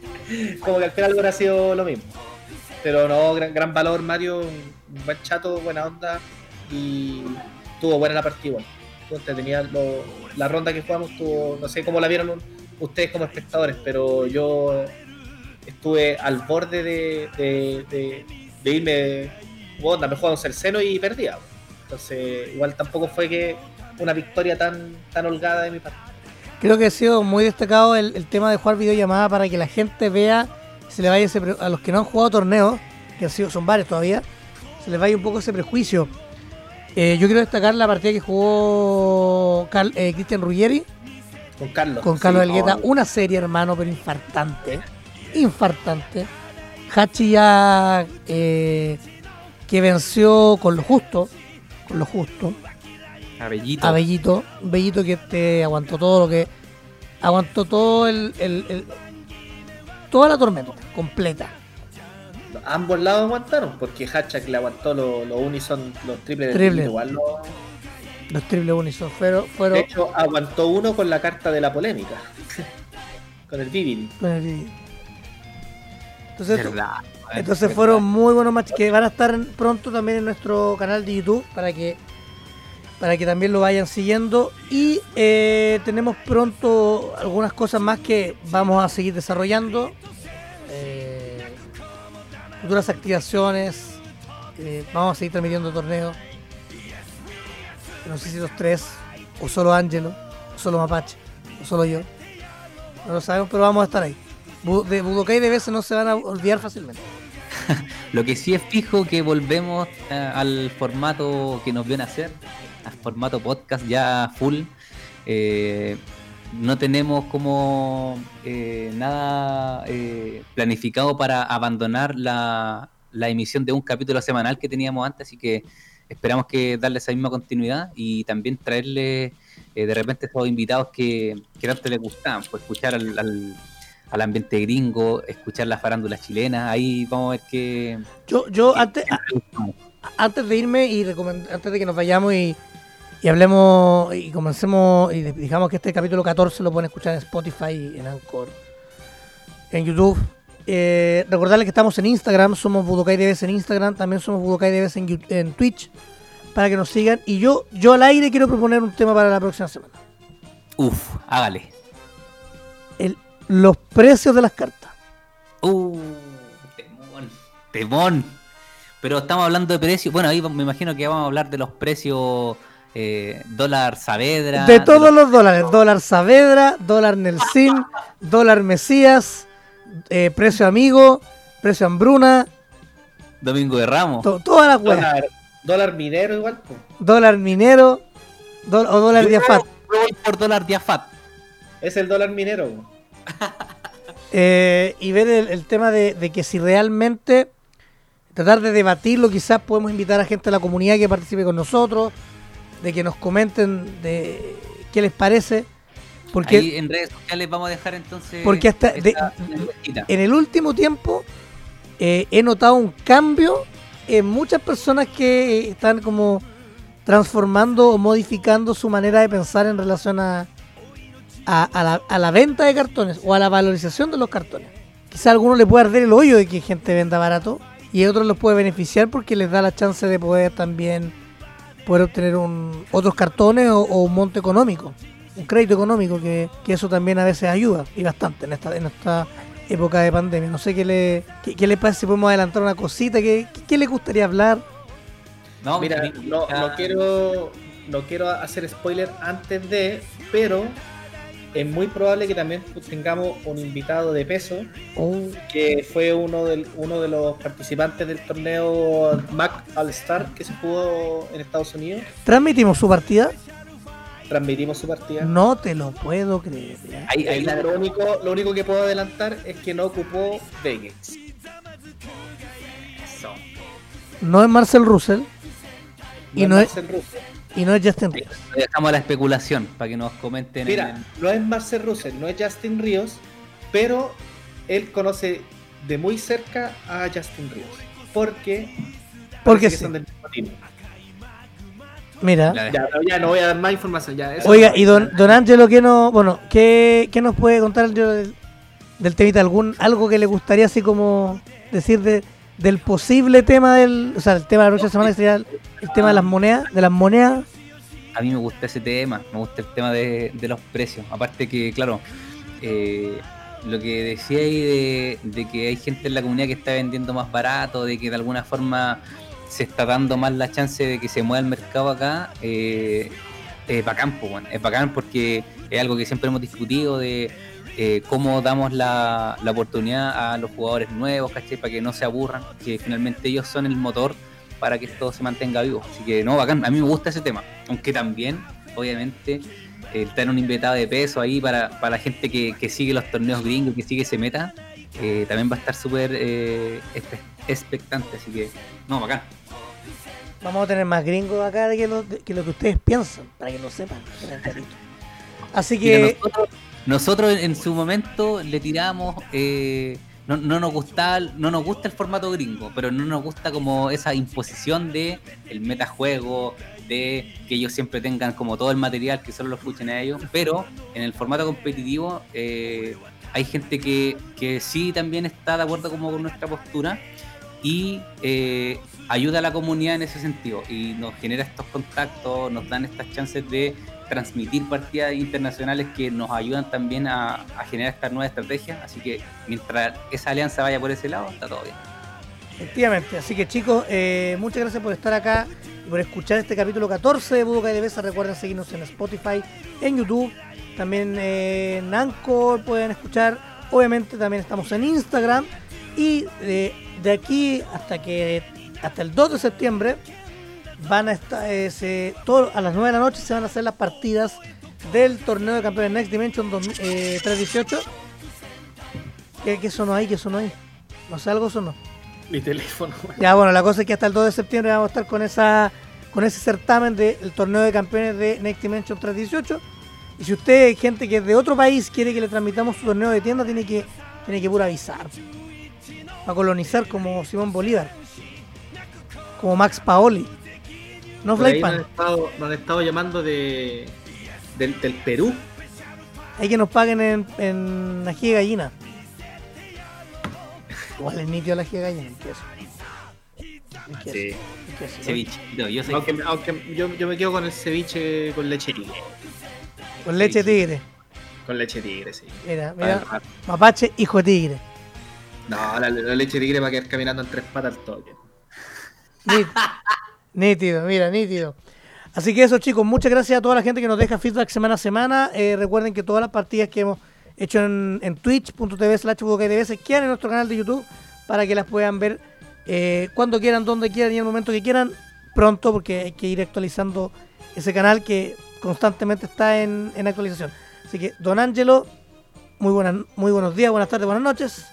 como que al final hubiera sido lo mismo. Pero no, gran, gran valor Mario, un buen chato, buena onda y tuvo buena la partida. Estuvo entretenida lo- la ronda que jugamos, tuvo, no sé cómo la vieron ustedes como espectadores, pero yo estuve al borde de, de, de- de irme onda, me jugamos el seno y perdía. Entonces, igual tampoco fue que una victoria tan, tan holgada de mi parte. Creo que ha sido muy destacado el, tema de jugar videollamada para que la gente vea, se le vaya ese a los que no han jugado torneos, que han sido, son varios todavía, se les vaya un poco ese prejuicio. Eh, yo quiero destacar la partida que jugó Cal- eh, Cristian Ruggeri Con Carlos. con Carlos Sí, Elgueta, una serie hermano, pero infartante, infartante. Hachi ya eh, que venció con lo justo, con lo justo. A Bellito. a Bellito, Bellito que te aguantó todo lo que aguantó todo el, el- el- toda la tormenta completa. Ambos lados aguantaron, porque Hatchak le aguantó los unison, los triples de Triple. igual lo- Los triple unison fueron, De fueron hecho, aguantó uno con la carta de la polémica. [LAUGHS] con el Vivid. con el vídeo. Entonces, Verdad. entonces Verdad. fueron muy buenos matches que van a estar pronto también en nuestro canal de YouTube para que para que también lo vayan siguiendo y eh, tenemos pronto algunas cosas más que vamos a seguir desarrollando Eh, futuras activaciones eh, vamos a seguir transmitiendo torneos no sé si los tres o solo Angelo o solo Mapache o solo yo. No lo sabemos pero vamos a estar ahí. De Budokai de veces no se van a olvidar fácilmente. [LAUGHS] Lo que sí es fijo que volvemos eh, al formato que nos viene a hacer, al formato podcast ya full. Eh, no tenemos como eh, nada eh, planificado para abandonar la emisión de un capítulo semanal que teníamos antes, así que esperamos que darle esa misma continuidad y también traerle eh, de repente esos invitados que, que tanto les gustaban, pues escuchar al, al- al ambiente gringo, escuchar la farándula chilena, ahí vamos a ver qué... yo yo antes antes de irme y antes de que nos vayamos y, y hablemos y comencemos y digamos que este capítulo 14 lo pueden escuchar en Spotify, en Anchor, en YouTube. Eh, recordarles que estamos en Instagram, somos Budokai DBs en Instagram, también somos Budokai DBs en, en Twitch para que nos sigan. Y yo, yo al aire quiero proponer un tema para la próxima semana. Uf, hágale. El, los precios de las cartas. Uh, temón, temón. Pero estamos hablando de precios. Bueno, ahí me imagino que vamos a hablar de los precios eh, dólar Saavedra. De todos los- los dólares, dólar Saavedra, dólar Nelsin, [LAUGHS] dólar Mesías, eh, precio amigo, precio hambruna, Domingo de Ramos. to- todas las weas. Dólar, dólar minero igual. pues. Dólar minero do- o dólar diafat. voy por dólar Diafat. Es el dólar minero. [LAUGHS] Eh, y ver el, el tema de, de que si realmente tratar de debatirlo, quizás podemos invitar a gente de la comunidad que participe con nosotros, de que nos comenten de qué les parece. Porque, Ahí en redes sociales vamos a dejar entonces. Porque hasta de- en el último tiempo eh, he notado un cambio en muchas personas que están como transformando o modificando su manera de pensar en relación a, a, a la, a la venta de cartones o a la valorización de los cartones. Quizá a algunos les puede arder el hoyo de que gente venda barato y a otros los puede beneficiar porque les da la chance de poder también poder obtener un, otros cartones o, o un monto económico, un crédito económico, que, que eso también a veces ayuda y bastante en esta, en esta época de pandemia. No sé qué le, qué, qué le parece si podemos adelantar una cosita, qué, qué, qué le gustaría hablar. No, Mira, mi- no, no quiero no quiero hacer spoiler antes de, pero es muy probable que también tengamos un invitado de peso Oh, que fue uno del, uno de los participantes del torneo Mac All Star que se jugó en Estados Unidos. Transmitimos su partida. Transmitimos su partida. No te lo puedo creer. ya. ahí- ahí Eh, la- lo, único, lo único que puedo adelantar es que no ocupó Vegas. Eso. No es Marcel Russell Y no es- Marcel Russell. y no es Justin Reeves. dejamos la especulación para que nos comenten. Mira, en- no es Marcel Russell, no es Justin Ríos, pero él conoce de muy cerca a Justin Ríos. Porque, Porque sí. son del mismo team. Mira. Ya, pero ya no voy a dar más información. Ya, eso Oiga, no- y don, don Ángelo, ¿qué, no, bueno, ¿qué, qué nos puede contar del, del temita? ¿Algún, ¿Algo que le gustaría así como decir de, del posible tema del... O sea, el tema de la próxima semana que sería el, el tema de las monedas, de las monedas. a mí me gusta ese tema, me gusta el tema de, de los precios. Aparte que, claro, eh, lo que decía ahí de, de que hay gente en la comunidad que está vendiendo más barato, de que de alguna forma se está dando más la chance de que se mueva el mercado acá, eh, es bacán, bueno, es bacán porque es algo que siempre hemos discutido de eh, cómo damos la, la oportunidad a los jugadores nuevos, ¿cachai? Para que no se aburran, que finalmente ellos son el motor para que esto se mantenga vivo. Así que no, bacán, a mí me gusta ese tema. Aunque también, obviamente, el tener un invitado de peso ahí para, para la gente que, que sigue los torneos gringos, que sigue ese meta, eh, también va a estar súper eh, expectante. Así que, no, bacán. Vamos a tener más gringos acá de que lo, que lo que ustedes piensan, para que lo sepan. Así que... nosotros, en su momento le tiramos, eh, no, no nos gusta, no nos gusta el formato gringo, pero no nos gusta como esa imposición de el metajuego, de que ellos siempre tengan como todo el material que solo lo escuchen a ellos, pero en el formato competitivo eh, hay gente que, que sí también está de acuerdo como con nuestra postura y eh, ayuda a la comunidad en ese sentido y nos genera estos contactos, nos dan estas chances de transmitir partidas internacionales que nos ayudan también a, generar estas nuevas estrategias. Así que mientras esa alianza vaya por ese lado, está todo bien. Efectivamente, así que chicos, eh, muchas gracias por estar acá y por escuchar este capítulo 14 de Budokai de Besa. Recuerden seguirnos en Spotify, en YouTube, también eh, en Anchor pueden escuchar. Obviamente también estamos en Instagram y eh, de aquí hasta que hasta el 2 de septiembre van a estar eh, se- todo- a las 9 de la noche se van a hacer las partidas del torneo de campeones Next Dimension 2000, eh, 318. ¿Qué, ¿Qué sonó ahí? ¿Qué sonó ahí? No sé, algo sonó. Mi teléfono. Ya, bueno, la cosa es que hasta el 2 de septiembre vamos a estar con esa con ese certamen del torneo de campeones de Next Dimension 318. Y si usted, gente que es de otro país, quiere que le transmitamos su torneo de tienda, tiene que, tiene que puro avisar. A colonizar como Simón Bolívar. Como Max Paoli. No nos, han Flypan. estado, nos han estado llamando de, del, del Perú. Hay que nos paguen en, en ají de gallina. Igual es nítido la ají de gallina, en queso. Sí. queso. Cevichito, yo soy Aunque, aunque yo, yo me quedo con el ceviche con leche tigre. Con leche tigre. Con leche tigre, sí. Mira, mira. el- Mapache, hijo de tigre. No, la, la leche tigre va a quedar caminando en tres patas al toque. Nít- nítido, mira, nítido. Así que eso, chicos, muchas gracias a toda la gente que nos deja feedback semana a semana. Eh, recuerden que todas las partidas que hemos hecho en, en twitch.tv slash se quedan en nuestro canal de YouTube para que las puedan ver eh, cuando quieran, donde quieran y en el momento que quieran, pronto, porque hay que ir actualizando ese canal que constantemente está en, en actualización. Así que, don Ángelo, muy, buenas, muy buenos días, buenas tardes, buenas noches.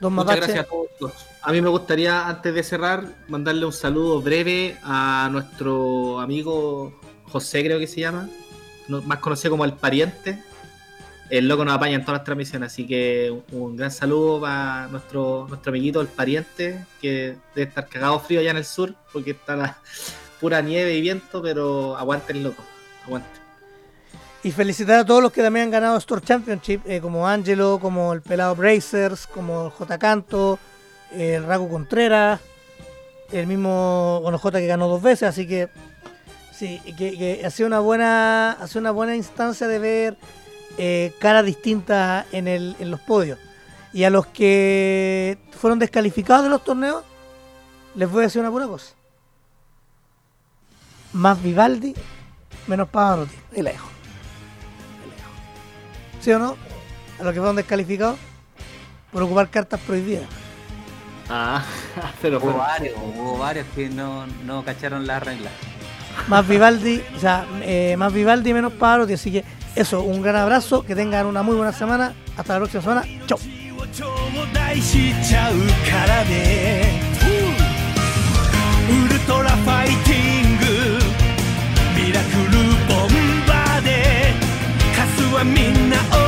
Don Muchas Mapache, gracias a todos. A mí me gustaría, antes de cerrar, mandarle un saludo breve a nuestro amigo José, creo que se llama, más conocido como el pariente. el loco nos apaña en todas las transmisiones, así que un, gran saludo para nuestro, nuestro amiguito, el pariente, que debe estar cagado frío allá en el sur, porque está la [LAUGHS] pura nieve y viento, pero aguante el loco, aguante. Y felicitar a todos los que también han ganado Store Championship, eh, como Angelo, como el Pelado Brazers, como J Canto, el Rago Contreras, el mismo, J que ganó dos veces, así que sí, que, que ha sido una buena, ha sido una buena instancia de ver eh, caras distintas en, el, en los podios. Y a los que fueron descalificados de los torneos, les voy a decir una buena cosa. Más Vivaldi, menos Pavarotti. Y la dejo. ¿Sí o no? A los que fueron descalificados por ocupar cartas prohibidas. Ah, [LAUGHS] pero Hubo fue- varios, hubo varios que no, no cacharon las reglas. Más Vivaldi, o sea, eh, más Vivaldi, menos Pavarotti. Así que eso, un gran abrazo, que tengan una muy buena semana. Hasta la próxima semana. Chau. 頂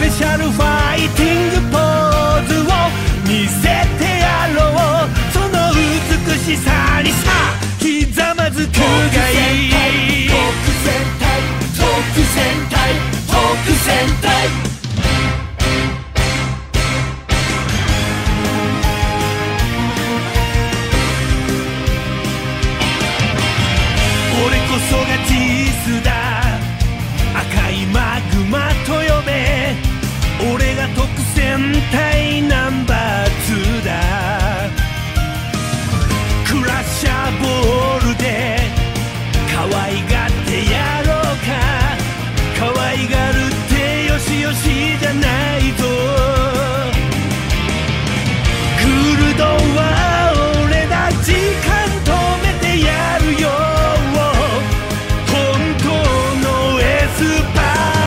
ペシャルファイティングポーズを見せてやろうその美しさにさひざまずくがいい特戦隊特戦隊特戦隊。